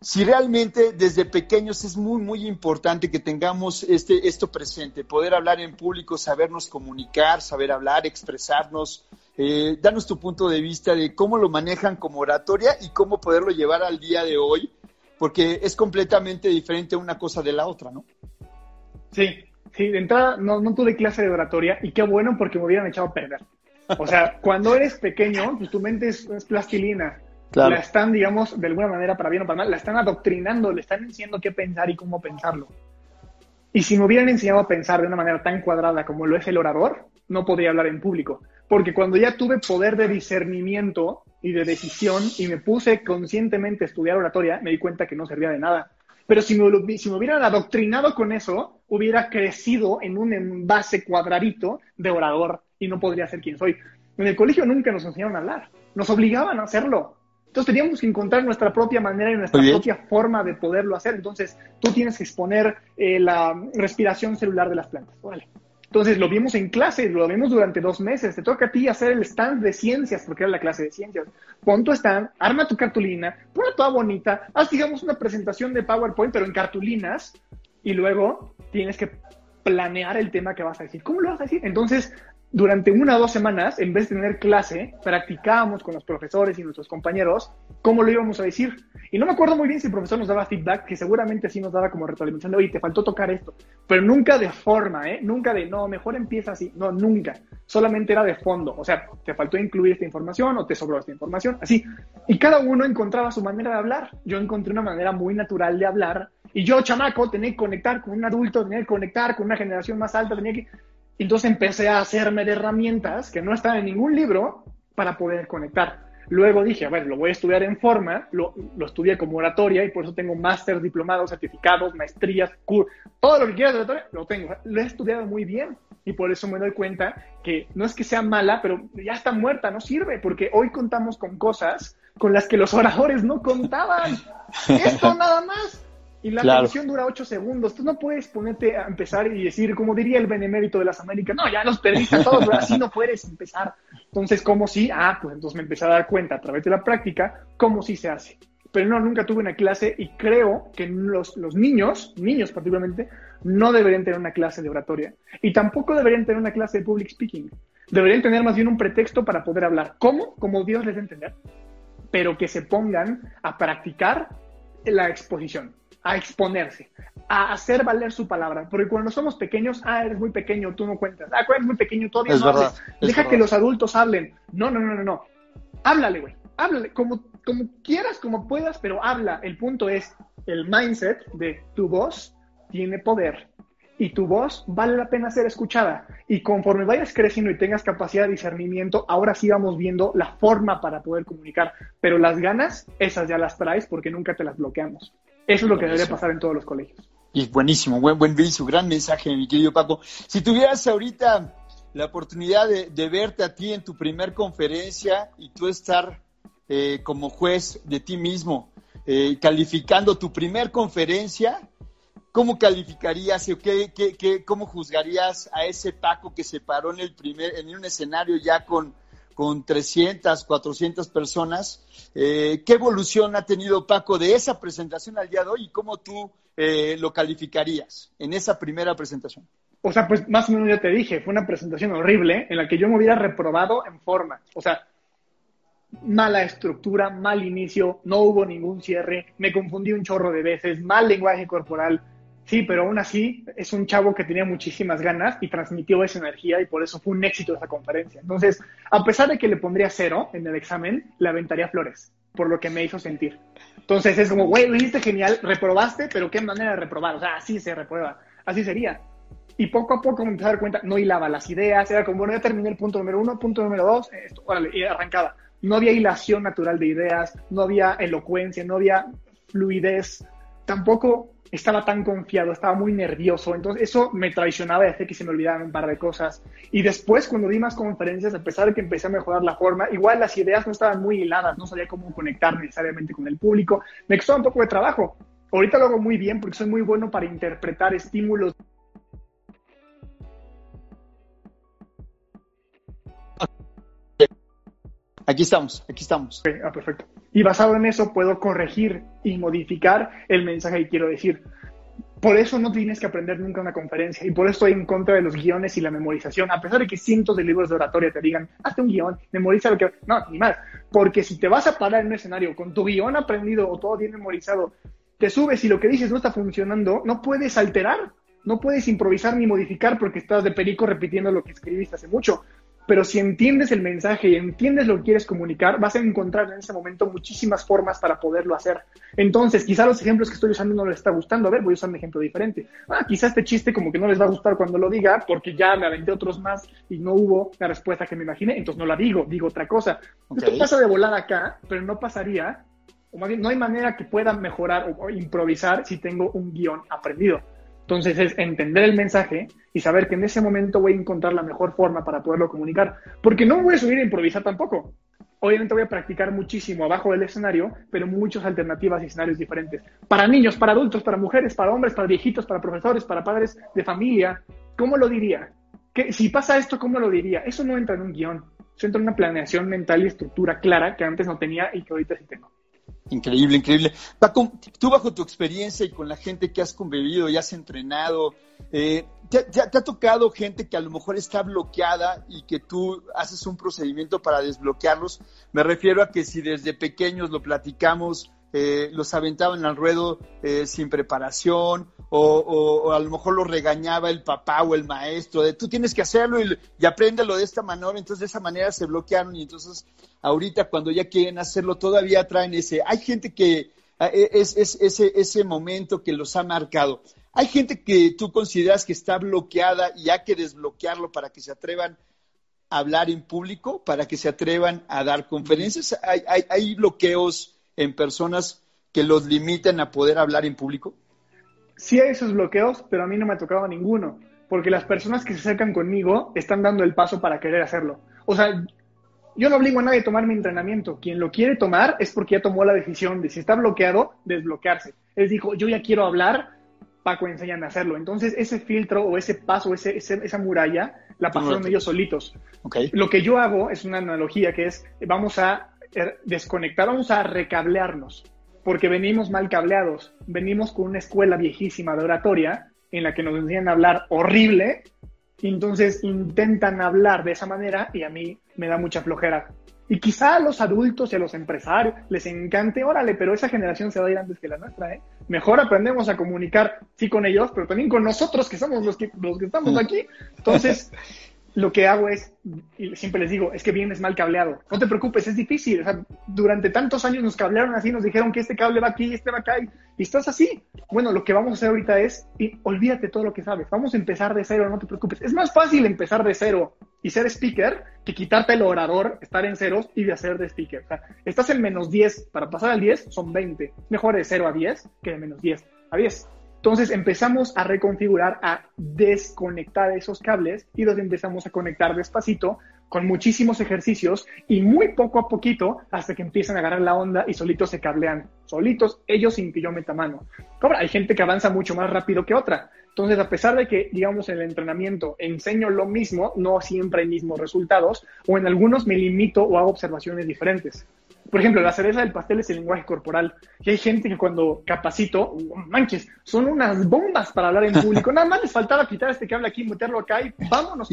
si realmente desde pequeños es muy, muy importante que tengamos este, esto presente, poder hablar en público, sabernos comunicar, saber hablar, expresarnos, eh, danos tu punto de vista de cómo lo manejan como oratoria y cómo poderlo llevar al día de hoy, porque es completamente diferente una cosa de la otra, ¿no? Sí, sí, de entrada no, no tuve clase de oratoria y qué bueno porque me hubieran echado a perder. O sea, *laughs* cuando eres pequeño, pues tu mente es, plastilina. La están, digamos, de alguna manera, para bien o para mal, la están adoctrinando, le están enseñando qué pensar y cómo pensarlo. Y si me hubieran enseñado a pensar de una manera tan cuadrada como lo es el orador, no podría hablar en público. Porque cuando ya tuve poder de discernimiento y de decisión y me puse conscientemente a estudiar oratoria, me di cuenta que no servía de nada. Pero si me, si me hubieran adoctrinado con eso, hubiera crecido en un envase cuadradito de orador y no podría ser quien soy. En el colegio nunca nos enseñaron a hablar, nos obligaban a hacerlo. Entonces teníamos que encontrar nuestra propia manera y nuestra propia forma de poderlo hacer. Entonces tú tienes que exponer eh, la respiración celular de las plantas. Vale. Entonces lo vimos en clase, lo vimos durante dos meses. Te toca a ti hacer el stand de ciencias, porque era la clase de ciencias. Pon tu stand, arma tu cartulina, ponla toda bonita, haz, digamos, una presentación de PowerPoint, pero en cartulinas, y luego tienes que planear el tema que vas a decir. ¿Cómo lo vas a decir? Entonces, durante una o dos semanas, en vez de tener clase, practicábamos con los profesores y nuestros compañeros cómo lo íbamos a decir. Y no me acuerdo muy bien si el profesor nos daba feedback, que seguramente sí nos daba como retroalimentación de, oye, te faltó tocar esto. Pero nunca de forma, ¿eh? Nunca de, no, mejor empieza así. No, nunca. Solamente era de fondo. O sea, te faltó incluir esta información o te sobró esta información. Así. Y cada uno encontraba su manera de hablar. Yo encontré una manera muy natural de hablar. Y yo, chamaco, tenía que conectar con un adulto, tenía que conectar con una generación más alta, tenía que entonces empecé a hacerme de herramientas que no estaban en ningún libro para poder conectar. Luego dije, a ver, lo voy a estudiar en forma, lo, estudié como oratoria y por eso tengo máster, diplomados, certificados, maestrías, cursos, todo lo que quieras de oratoria, lo tengo. Lo he estudiado muy bien y por eso me doy cuenta que no es que sea mala, pero ya está muerta, no sirve, porque hoy contamos con cosas con las que los oradores no contaban. *laughs* Esto nada más. Y la canción dura ocho segundos. Tú no puedes ponerte a empezar y decir, como diría el benemérito de las Américas, no, ya los perdiste a todos, así no puedes empezar. Entonces, ¿cómo sí? Ah, pues entonces me empecé a dar cuenta a través de la práctica cómo sí se hace. pero no, nunca tuve una clase y creo que los, los niños, niños particularmente, no deberían tener una clase de oratoria y tampoco deberían tener una clase de public speaking. Deberían tener más bien un pretexto para poder hablar. ¿Cómo? Como Dios les dé entender, pero que se pongan a practicar la exposición, a exponerse, a hacer valer su palabra. Porque cuando somos pequeños, ah, eres muy pequeño, tú no cuentas. Ah, eres muy pequeño, todavía no hables. Deja que los adultos hablen. No, no, no, no, no. Háblale, güey. Háblale como, como quieras, como puedas, pero habla. El punto es el mindset de tu voz tiene poder y tu voz vale la pena ser escuchada. Y conforme vayas creciendo y tengas capacidad de discernimiento, ahora sí vamos viendo la forma para poder comunicar. Pero las ganas, esas ya las traes porque nunca te las bloqueamos. Eso es lo que debería pasar en todos los colegios. Y buenísimo, buen, buen su gran mensaje, mi querido Paco. Si tuvieras ahorita la oportunidad de, verte a ti en tu primer conferencia y tú estar eh, como juez de ti mismo, eh, calificando tu primer conferencia, ¿cómo calificarías o qué, qué, cómo juzgarías a ese Paco que se paró en, el primer, en un escenario ya con, con 300, 400 personas? Eh, ¿Qué evolución ha tenido Paco de esa presentación al día de hoy y cómo tú eh, lo calificarías en esa primera presentación? O sea, pues más o menos ya te dije, fue una presentación horrible en la que yo me hubiera reprobado en forma. O sea, mala estructura, mal inicio, no hubo ningún cierre, me confundí un chorro de veces, mal lenguaje corporal, Sí, pero aún así es un chavo que tenía muchísimas ganas y transmitió esa energía y por eso fue un éxito esa conferencia. Entonces, a pesar de que le pondría cero en el examen, le aventaría flores por lo que me hizo sentir. Entonces es como, güey, lo hiciste genial, reprobaste, pero qué manera de reprobar. O sea, así se reprueba, así sería. Y poco a poco me empecé a dar cuenta, no hilaba las ideas, era como, bueno, ya terminé el punto número uno, punto número dos, esto, órale, y arrancaba. No había hilación natural de ideas, no había elocuencia, no había fluidez, tampoco estaba tan confiado, estaba muy nervioso, entonces eso me traicionaba y hacía que se me olvidaran un par de cosas. Y después, cuando di más conferencias, a pesar de que empecé a mejorar la forma, igual las ideas no estaban muy hiladas, no sabía cómo conectar necesariamente con el público, me costó un poco de trabajo. Ahorita lo hago muy bien porque soy muy bueno para interpretar estímulos Aquí estamos, aquí estamos. ah, perfecto. Y basado en eso puedo corregir y modificar el mensaje que quiero decir. Por eso no tienes que aprender nunca una conferencia y por eso estoy en contra de los guiones y la memorización. A pesar de que cientos de libros de oratoria te digan, hazte un guion, memoriza lo que... No, ni más. Porque si te vas a parar en un escenario con tu guion aprendido o todo bien memorizado, te subes y lo que dices no está funcionando, no puedes alterar, no puedes improvisar ni modificar porque estás de perico repitiendo lo que escribiste hace mucho pero si entiendes el mensaje y entiendes lo que quieres comunicar, vas a encontrar en ese momento muchísimas formas para poderlo hacer. Entonces, quizá los ejemplos que estoy usando no les está gustando. A ver, voy a usar un ejemplo diferente. Ah, quizá este chiste como que no les va a gustar cuando lo diga, porque ya me aventé otros más y no hubo la respuesta que me imaginé, entonces no la digo, digo otra cosa. Esto pasa de volada acá, pero no pasaría, o más bien, no hay manera que pueda mejorar o improvisar si tengo un guion aprendido. Entonces es entender el mensaje y saber que en ese momento voy a encontrar la mejor forma para poderlo comunicar. Porque no voy a subir a improvisar tampoco. Obviamente voy a practicar muchísimo abajo del escenario, pero muchas alternativas y escenarios diferentes. Para niños, para adultos, para mujeres, para hombres, para viejitos, para profesores, para padres de familia. ¿Cómo lo diría? ¿Qué, si pasa esto, ¿cómo lo diría? Eso no entra en un guion. Eso entra en una planeación mental y estructura clara que antes no tenía y que ahorita sí tengo. Increíble, increíble. Paco, tú bajo tu experiencia y con la gente que has convivido y has entrenado, eh, ¿te, ha tocado gente que a lo mejor está bloqueada y que tú haces un procedimiento para desbloquearlos? Me refiero a que si desde pequeños lo platicamos, eh, los aventaban al ruedo eh, sin preparación o, a lo mejor lo regañaba el papá o el maestro de tú tienes que hacerlo y, y apréndelo de esta manera, entonces de esa manera se bloquearon y entonces ahorita cuando ya quieren hacerlo todavía traen ese, hay gente que e, es, ese, ese momento que los ha marcado. Hay gente que tú consideras que está bloqueada y hay que desbloquearlo para que se atrevan a hablar en público, para que se atrevan a dar conferencias. Hay, hay, hay bloqueos en personas que los limiten a poder hablar en público? Sí hay esos bloqueos, pero a mí no me ha tocado ninguno, porque las personas que se acercan conmigo están dando el paso para querer hacerlo. O sea, yo no obligo a nadie a tomar mi entrenamiento. Quien lo quiere tomar es porque ya tomó la decisión de si está bloqueado, desbloquearse. Él dijo, yo ya quiero hablar, Paco, enséñame a hacerlo. Entonces, ese filtro o ese paso, ese, esa muralla, la pasaron ellos solitos. Okay. Lo que yo hago es una analogía que es, vamos a Er, desconectar, vamos a recablearnos. porque venimos mal cableados, venimos con una escuela viejísima de oratoria en la que nos enseñan a hablar horrible, y entonces intentan hablar de esa manera y a mí me da mucha flojera. Y quizá a los adultos y a los empresarios les encante, órale, pero esa generación se va a ir antes que la nuestra, ¿eh? Mejor aprendemos a comunicar, sí, con ellos, pero también con nosotros, que somos los que, los que estamos mm. aquí. Entonces, *laughs* lo que hago es, y siempre les digo, es que vienes mal cableado. No te preocupes, es difícil. durante tantos años nos cablearon así, nos dijeron que este cable va aquí, este va acá, y, estás así. Bueno, lo que vamos a hacer ahorita es, y olvídate todo lo que sabes. Vamos a empezar de cero, no te preocupes. Es más fácil empezar de cero y ser speaker que quitarte el orador, estar en ceros y de hacer de speaker. O sea, estás en menos 10, para pasar al 10 son 20. Mejor de 0 a 10 que de menos 10 a 10. Entonces empezamos a reconfigurar, a desconectar esos cables y los empezamos a conectar despacito con muchísimos ejercicios y muy poco a poquito hasta que empiezan a agarrar la onda y solitos se cablean, solitos, ellos sin que yo meta mano. Ahora, hay gente que avanza mucho más rápido que otra. Entonces, a pesar de que, digamos, en el entrenamiento enseño lo mismo, no siempre hay mismos resultados, o en algunos me limito o hago observaciones diferentes. Por ejemplo, la cereza del pastel es el lenguaje corporal. Y hay gente que cuando capacito, manches, son unas bombas para hablar en *laughs* público. Nada más les faltaba quitar este que habla aquí, meterlo acá y vámonos,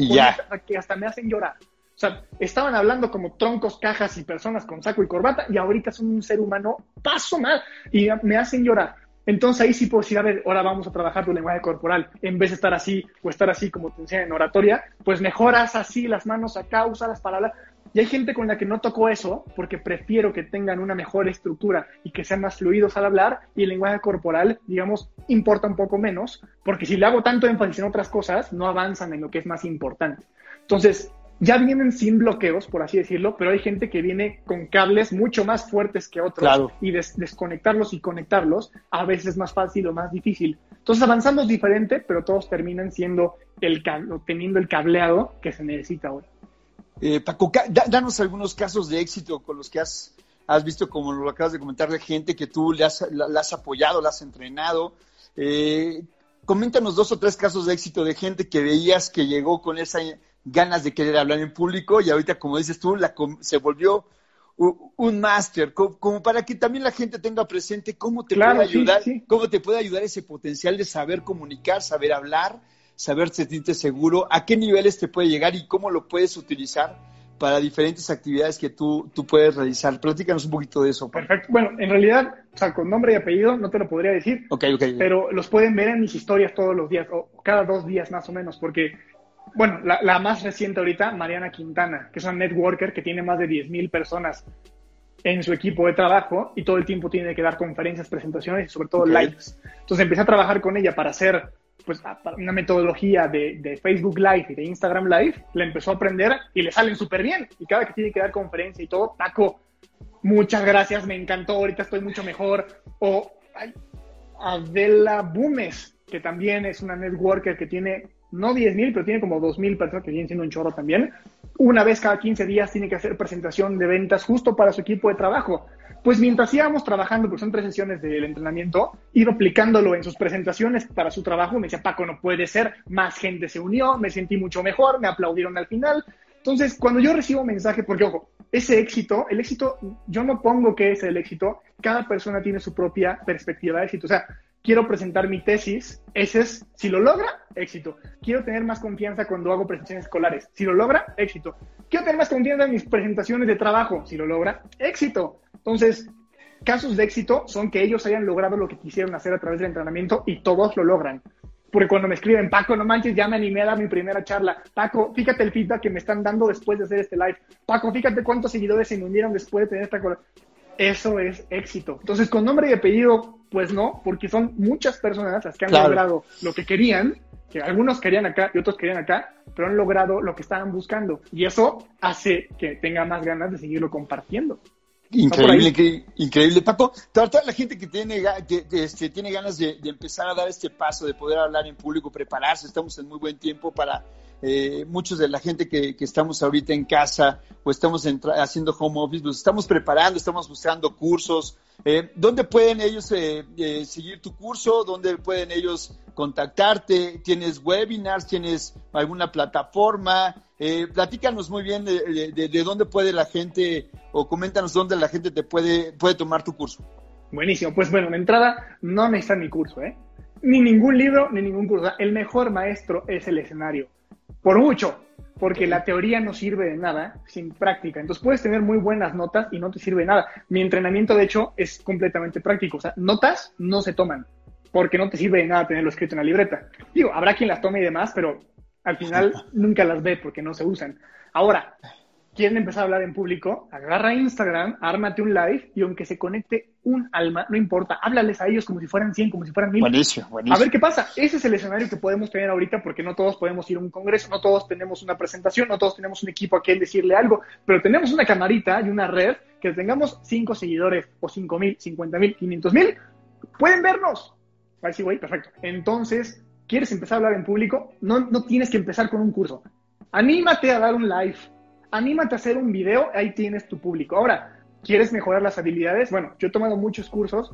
que hasta me hacen llorar. O sea, estaban hablando como troncos, cajas y personas con saco y corbata y ahorita son un ser humano paso mal y me hacen llorar. Entonces ahí sí puedo decir, a ver, ahora vamos a trabajar tu lenguaje corporal. En vez de estar así o estar así como te enseñan en oratoria, pues mejoras así las manos acá, las para hablar. Y hay gente con la que no tocó eso porque prefiero que tengan una mejor estructura y que sean más fluidos al hablar y el lenguaje corporal, digamos, importa un poco menos porque si le hago tanto énfasis en otras cosas, no avanzan en lo que es más importante. Entonces, ya vienen sin bloqueos, por así decirlo, pero hay gente que viene con cables mucho más fuertes que otros y desconectarlos y conectarlos a veces es más fácil o más difícil. Entonces avanzamos diferente, pero todos terminan siendo el teniendo el cableado que se necesita ahora. Eh, Paco, danos algunos casos de éxito con los que has, has visto, como lo acabas de comentar, de gente que tú le has, la, has apoyado, la has entrenado. Eh, coméntanos dos o tres casos de éxito de gente que veías que llegó con esa ganas de querer hablar en público y ahorita, como dices tú, la, se volvió un máster, como, para que también la gente tenga presente cómo te puede ayudar, cómo te puede ayudar ese potencial de saber comunicar, saber hablar, saber sentirte seguro, a qué niveles te puede llegar y cómo lo puedes utilizar para diferentes actividades que tú, tú puedes realizar. Platícanos un poquito de eso. Perfecto. Bueno, en realidad, o sea, con nombre y apellido no te lo podría decir. Ok, ok. Pero los pueden ver en mis historias todos los días, o cada dos días más o menos, porque bueno, la, más reciente ahorita, Mariana Quintana, que es una networker que tiene más de 10.000 personas en su equipo de trabajo y todo el tiempo tiene que dar conferencias, presentaciones y sobre todo lives. Entonces empecé a trabajar con ella para hacer pues, una metodología de, de, Facebook Live y de Instagram Live. La empezó a aprender y le salen súper bien. Y cada que tiene que dar conferencia y todo, taco, muchas gracias, me encantó, ahorita estoy mucho mejor. O Adela Bumes, que también es una networker que tiene no 10.000, pero tiene como 2.000 personas que vienen siendo un chorro también. Una vez cada 15 días tiene que hacer presentación de ventas justo para su equipo de trabajo. Pues mientras íbamos trabajando, porque son tres sesiones del entrenamiento, iba aplicándolo en sus presentaciones para su trabajo. Me decía, Paco, no puede ser, más gente se unió, me sentí mucho mejor, me aplaudieron al final. Entonces, cuando yo recibo mensaje, porque ojo, ese éxito, el éxito, yo no pongo que es el éxito, cada persona tiene su propia perspectiva de éxito. O sea, quiero presentar mi tesis, ese es, si lo logra, éxito. Quiero tener más confianza cuando hago presentaciones escolares, si lo logra, éxito. Quiero tener más confianza en mis presentaciones de trabajo, si lo logra, éxito. Entonces, casos de éxito son que ellos hayan logrado lo que quisieron hacer a través del entrenamiento y todos lo logran. Porque cuando me escriben, Paco, no manches, ya me animé a dar mi primera charla. Paco, fíjate el feedback que me están dando después de hacer este live. Paco, fíjate cuántos seguidores se unieron después de tener esta eso es éxito. Entonces, con nombre y apellido, pues no, porque son muchas personas las que han logrado lo que querían, que algunos querían acá y otros querían acá, pero han logrado lo que estaban buscando. Y eso hace que tenga más ganas de seguirlo compartiendo. Increíble, increíble, Paco. Toda, la gente que tiene, que, este, tiene ganas de, empezar a dar este paso, de poder hablar en público, prepararse, estamos en muy buen tiempo para eh, muchos de la gente que, estamos ahorita en casa o estamos haciendo home office, nos estamos preparando, estamos buscando cursos. Eh, ¿Dónde pueden ellos eh, eh, seguir tu curso? ¿Dónde pueden ellos contactarte? ¿Tienes webinars? ¿Tienes alguna plataforma? platícanos muy bien de, de, dónde puede la gente o coméntanos dónde la gente te puede, puede tomar tu curso. Buenísimo. Pues bueno, de entrada, no necesitan mi curso, ¿eh? Ni ningún libro, ni ningún curso. El mejor maestro es el escenario. Por mucho. Porque la teoría no sirve de nada sin práctica. Entonces puedes tener muy buenas notas y no te sirve de nada. Mi entrenamiento, de hecho, es completamente práctico. O sea, notas no se toman. Porque no te sirve de nada tenerlo escrito en la libreta. Digo, habrá quien las tome y demás, pero al final *laughs* nunca las ve porque no se usan. Ahora, quieren empezar a hablar en público, agarra Instagram, ármate un live y aunque se conecte un alma, no importa, háblales a ellos como si fueran 100, como si fueran 1000. Buenísimo, buenísimo. A ver qué pasa. Ese es el escenario que podemos tener ahorita porque no todos podemos ir a un congreso, no todos tenemos una presentación, no todos tenemos un equipo a quien decirle algo, pero tenemos una camarita y una red que tengamos 5 seguidores o 5000, 50000, 500000, pueden vernos. Así, güey, perfecto. Entonces, ¿quieres empezar a hablar en público? No, no tienes que empezar con un curso. Anímate a dar un live anímate a hacer un video, ahí tienes tu público. Ahora, ¿quieres mejorar las habilidades? Bueno, yo he tomado muchos cursos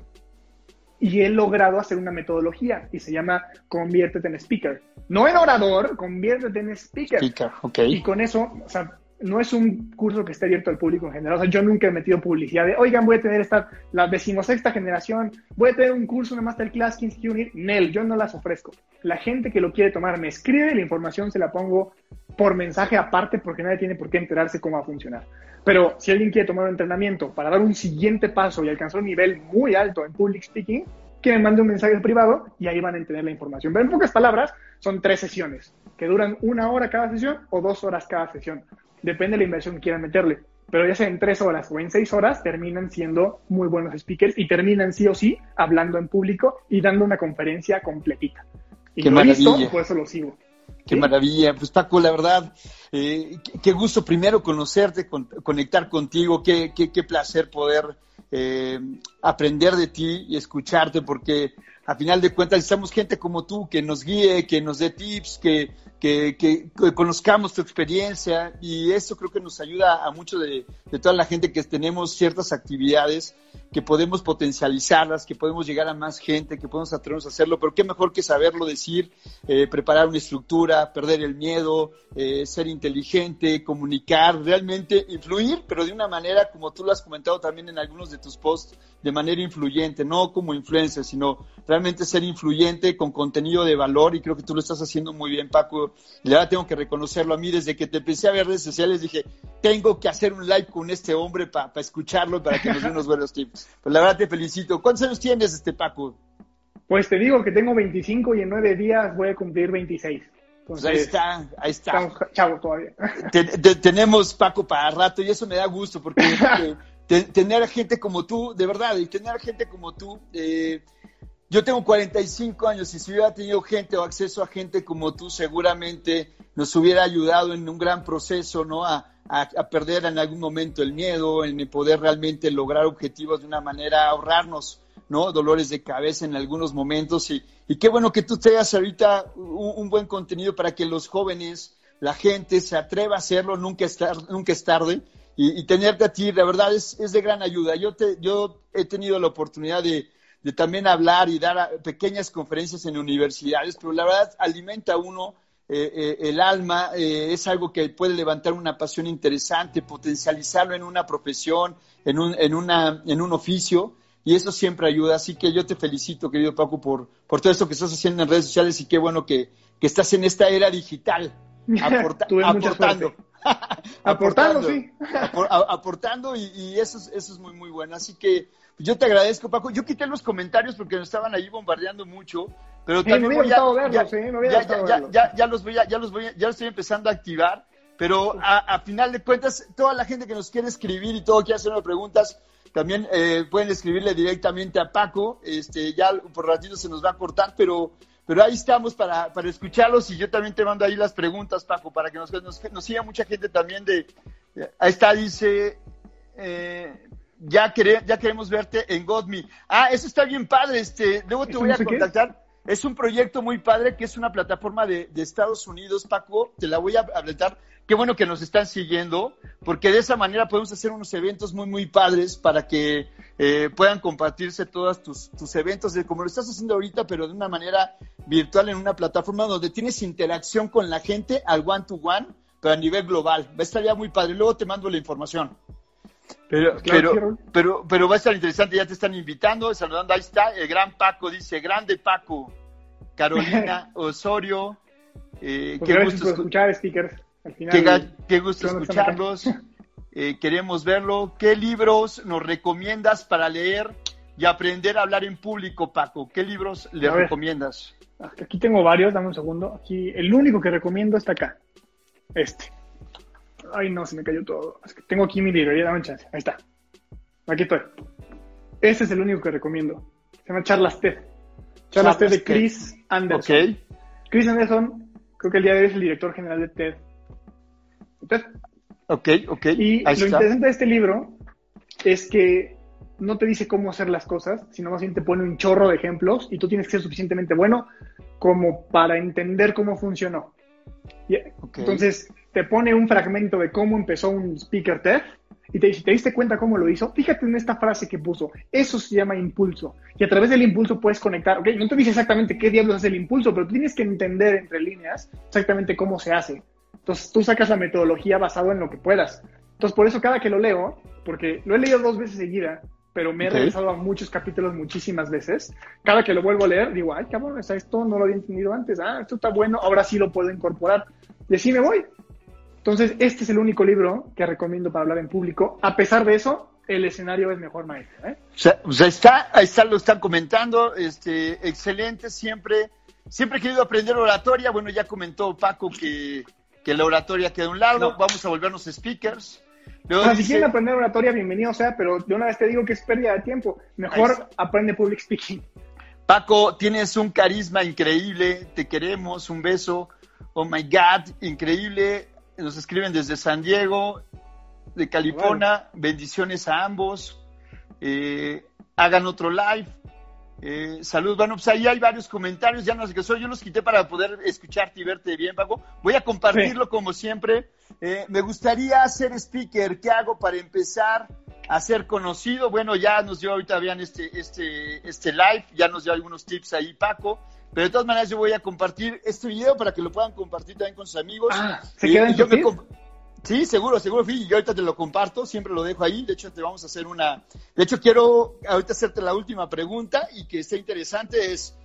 y he logrado hacer una metodología y se llama conviértete en speaker. No en orador, conviértete en speaker. Speaker, ok. Y con eso, o sea, no es un curso que esté abierto al público en general. O sea, yo nunca he metido publicidad de, oigan, voy a tener esta, la decimosexta generación, voy a tener un curso, una masterclass, 15 unit. Nel, yo no las ofrezco. La gente que lo quiere tomar me escribe, la información se la pongo por mensaje aparte porque nadie tiene por qué enterarse cómo va a funcionar. Pero si alguien quiere tomar un entrenamiento para dar un siguiente paso y alcanzar un nivel muy alto en public speaking, que me mande un mensaje privado y ahí van a entender la información. Pero en pocas palabras, son tres sesiones que duran una hora cada sesión o dos horas cada sesión. Depende de la inversión que quieran meterle. Pero ya sea en tres horas o en seis horas, terminan siendo muy buenos speakers y terminan sí o sí hablando en público y dando una conferencia completita. Y Qué lo he visto, maravilla. por eso lo sigo. Qué maravilla. Pues Paco, la verdad, eh, qué, qué gusto primero conocerte, con- conectar contigo, qué, qué, qué placer poder eh, aprender de ti y escucharte, porque a final de cuentas necesitamos gente como tú que nos guíe, que nos dé tips, que, que, que- conozcamos tu experiencia y eso creo que nos ayuda a mucho de, de toda la gente que tenemos ciertas actividades que podemos potencializarlas, que podemos llegar a más gente, que podemos atrevernos a hacerlo, pero qué mejor que saberlo decir, eh, preparar una estructura, perder el miedo, eh, ser inteligente, comunicar, realmente influir, pero de una manera, como tú lo has comentado también en algunos de tus posts, de manera influyente, no como influencer, sino realmente ser influyente con contenido de valor y creo que tú lo estás haciendo muy bien, Paco. Y la verdad tengo que reconocerlo a mí, desde que te empecé a ver redes sociales dije, tengo que hacer un live con este hombre para escucharlo y para que nos dé unos buenos tips. Pues la verdad te felicito. ¿Cuántos años tienes, este Paco? Pues te digo que tengo 25 y en nueve días voy a cumplir 26. Pues Entonces, ahí está, ahí está. estamos chavos todavía. Te- te- tenemos Paco para rato y eso me da gusto porque *laughs* eh, te- tener gente como tú, de verdad, y tener gente como tú, eh, yo tengo 45 años y si hubiera tenido gente o acceso a gente como tú, seguramente nos hubiera ayudado en un gran proceso, ¿no? A, a- perder en algún momento el miedo, en poder realmente lograr objetivos de una manera, ahorrarnos, ¿no? Dolores de cabeza en algunos momentos y, y qué bueno que tú tengas ahorita un, un buen contenido para que los jóvenes, la gente se atreva a hacerlo, nunca es, tar- nunca es tarde. Y, y tenerte a ti, la verdad, es, es de gran ayuda. Yo, te, yo he tenido la oportunidad de, de también hablar y dar a- pequeñas conferencias en universidades, pero la verdad alimenta a uno eh, eh, el alma, eh, es algo que puede levantar una pasión interesante, potencializarlo en una profesión, en un, en una, en un oficio, y eso siempre ayuda. Así que yo te felicito, querido Paco, por, por todo esto que estás haciendo en redes sociales y qué bueno que, que estás en esta era digital, *laughs* aporta- mucha aportando. sí. *laughs* Apor- a- aportando y, y eso, es, eso es muy, muy bueno. Así que yo te agradezco, Paco. Yo quité los comentarios porque nos estaban ahí bombardeando mucho, pero también ya, los voy a, ya los voy a- ya los estoy empezando a activar, pero a, a final de cuentas, toda la gente que nos quiere escribir y todo quiere hacerme preguntas, también eh, pueden escribirle directamente a Paco, este, ya por ratito se nos va a cortar, pero, pero ahí estamos para, para escucharlos y yo también te mando ahí las preguntas, Paco, para que nos, nos, nos siga mucha gente también de, ahí está, dice, eh, ya, quere- ya queremos verte en GodMe. Ah, eso está bien padre, este, luego te ¿Eso voy no a qué es? un proyecto muy padre que es una plataforma de, Estados Unidos, Paco, te la voy a hablar. Qué bueno que nos están siguiendo, porque de esa manera podemos hacer unos eventos muy, muy padres para que eh, puedan compartirse todos tus, tus eventos, de, como lo estás haciendo ahorita, pero de una manera virtual en una plataforma donde tienes interacción con la gente al one-to-one, pero a nivel global. Estaría muy padre. Luego te mando la información. Pero, pero, pero, pero va a estar interesante, ya te están invitando, saludando, ahí está, el gran Paco dice, grande Paco, Carolina *laughs* Osorio, eh, qué gusto escuchar speakers. qué, gusto escucharlos, eh, queremos verlo. ¿Qué libros nos recomiendas para leer y aprender a hablar en público, Paco? ¿Qué libros le recomiendas? Aquí tengo varios, dame un segundo. Aquí, el único que recomiendo está acá. Este. Ay, no, se me cayó todo. tengo aquí mi librería, dame chance. Ahí está. Aquí estoy. Este es el único que recomiendo. Se llama Charlas TED. Charlas, TED de Chris Anderson. Okay. Chris Anderson, creo que el día de hoy es el director general de TED. ¿TED? Ok, ok. Y lo interesante de este libro es que no te dice cómo hacer las cosas, sino más bien te pone un chorro de ejemplos y tú tienes que ser suficientemente bueno como para entender cómo funcionó. Entonces, te pone un fragmento de cómo empezó un speaker TED y te dice, ¿te diste cuenta cómo lo hizo? Fíjate en esta frase que puso. Eso se llama impulso. Y a través del impulso puedes conectar. Ok, no te dice exactamente qué diablos es el impulso, pero tienes que entender entre líneas exactamente cómo se hace. Entonces, tú sacas la metodología basado en lo que puedas. Entonces, por eso cada que lo leo, porque lo he leído dos veces seguida, pero me he regresado a muchos capítulos muchísimas veces. Cada que lo vuelvo a leer, digo, ay, cabrón, esto no lo había entendido antes. Ah, esto está bueno, ahora sí lo puedo incorporar. Y así me voy. Entonces, este es el único libro que recomiendo para hablar en público. A pesar de eso, el escenario es mejor maestro. ¿eh? O, sea, está, ahí está, lo están comentando, este, excelente, siempre, siempre he querido aprender oratoria. Bueno, ya comentó Paco que, que la oratoria queda a un lado, vamos a volvernos speakers. si quieren aprender oratoria, bienvenido sea, pero de una vez te digo que es pérdida de tiempo. Mejor aprende public speaking. Paco, tienes un carisma increíble, te queremos, un beso. Oh my God, increíble nos escriben desde San Diego, de California. Bendiciones a ambos. Eh, hagan otro live. Eh, salud, bueno, pues ahí hay varios comentarios, ya no sé qué soy, yo los quité para poder escucharte y verte bien, Paco. Voy a compartirlo como siempre. Eh, me gustaría ser speaker, ¿qué hago para empezar a ser conocido? Bueno, ya nos dio ahorita bien este, este, este live, ya nos dio algunos tips ahí, Paco. Pero de todas maneras yo voy a compartir este video para que lo puedan compartir también con sus amigos. Ah, ¿se queda en Sí, seguro, seguro, y yo ahorita te lo comparto, siempre lo dejo ahí. De hecho, te vamos a hacer una. De hecho, quiero ahorita hacerte la última pregunta y que esté interesante: es,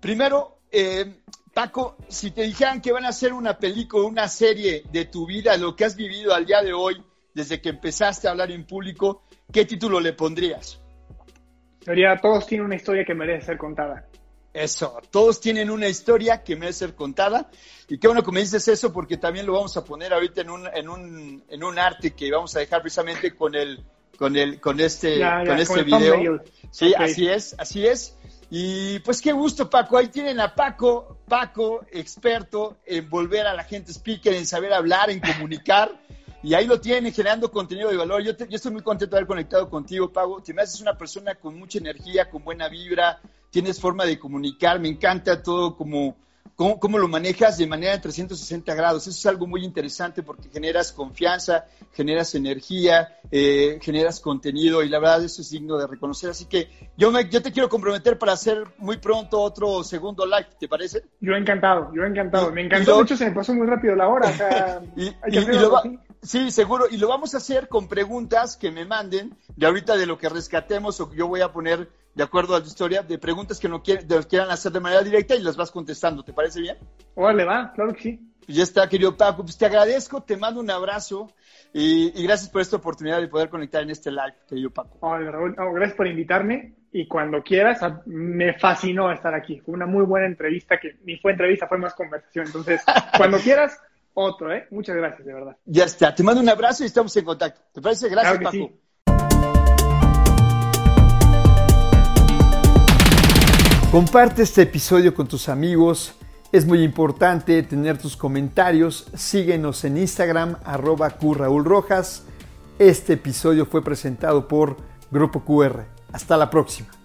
primero, eh, Paco, si te dijeran que van a hacer una película, una serie de tu vida, lo que has vivido al día de hoy, desde que empezaste a hablar en público, ¿qué título le pondrías? Sería Todos tienen una historia que merece ser contada. Eso, todos tienen una historia que merece ser contada. Y qué bueno que me dices eso, porque también lo vamos a poner ahorita en un, en un, en un arte que vamos a dejar precisamente con el, con el, con este, con este video. Sí, así es, así es. Y pues qué gusto, Paco. Ahí tienen a Paco, Paco, experto en volver a la gente speaker, en saber hablar, en comunicar. Y ahí lo tienen, generando contenido de valor. Yo, yo estoy muy contento de haber conectado contigo, Paco. Te me haces una persona con mucha energía, con buena vibra, tienes forma de comunicar, me encanta todo como cómo, lo manejas de manera de 360 grados. Eso es algo muy interesante porque generas confianza, generas energía, eh, generas contenido y la verdad eso es digno de reconocer. Así que yo, me, yo te quiero comprometer para hacer muy pronto otro segundo live, ¿te parece? Yo encantado, yo encantado. me encantó, mucho, se me pasó muy rápido la hora. *laughs* Sí, seguro. Y lo vamos a hacer con preguntas que me manden de ahorita de lo que rescatemos o que yo voy a poner de acuerdo a tu historia, de preguntas que no quieran hacer de manera directa y las vas contestando. ¿Te parece bien? Órale, va, claro que sí. Ya está, querido Paco. Pues te agradezco, te mando un abrazo y, gracias por esta oportunidad de poder conectar en este live, querido Paco. Raúl, gracias por invitarme y cuando quieras, me fascinó estar aquí. Fue una muy buena entrevista, que ni fue entrevista, fue más conversación. Entonces, cuando *laughs* quieras, otro, ¿eh? Muchas gracias, de verdad. Ya está, te mando un abrazo y estamos en contacto. ¿Te parece? Gracias, Paco. Comparte este episodio con tus amigos. Es muy importante tener tus comentarios. Síguenos en Instagram, arroba Rojas. Este episodio fue presentado por Grupo QR. Hasta la próxima.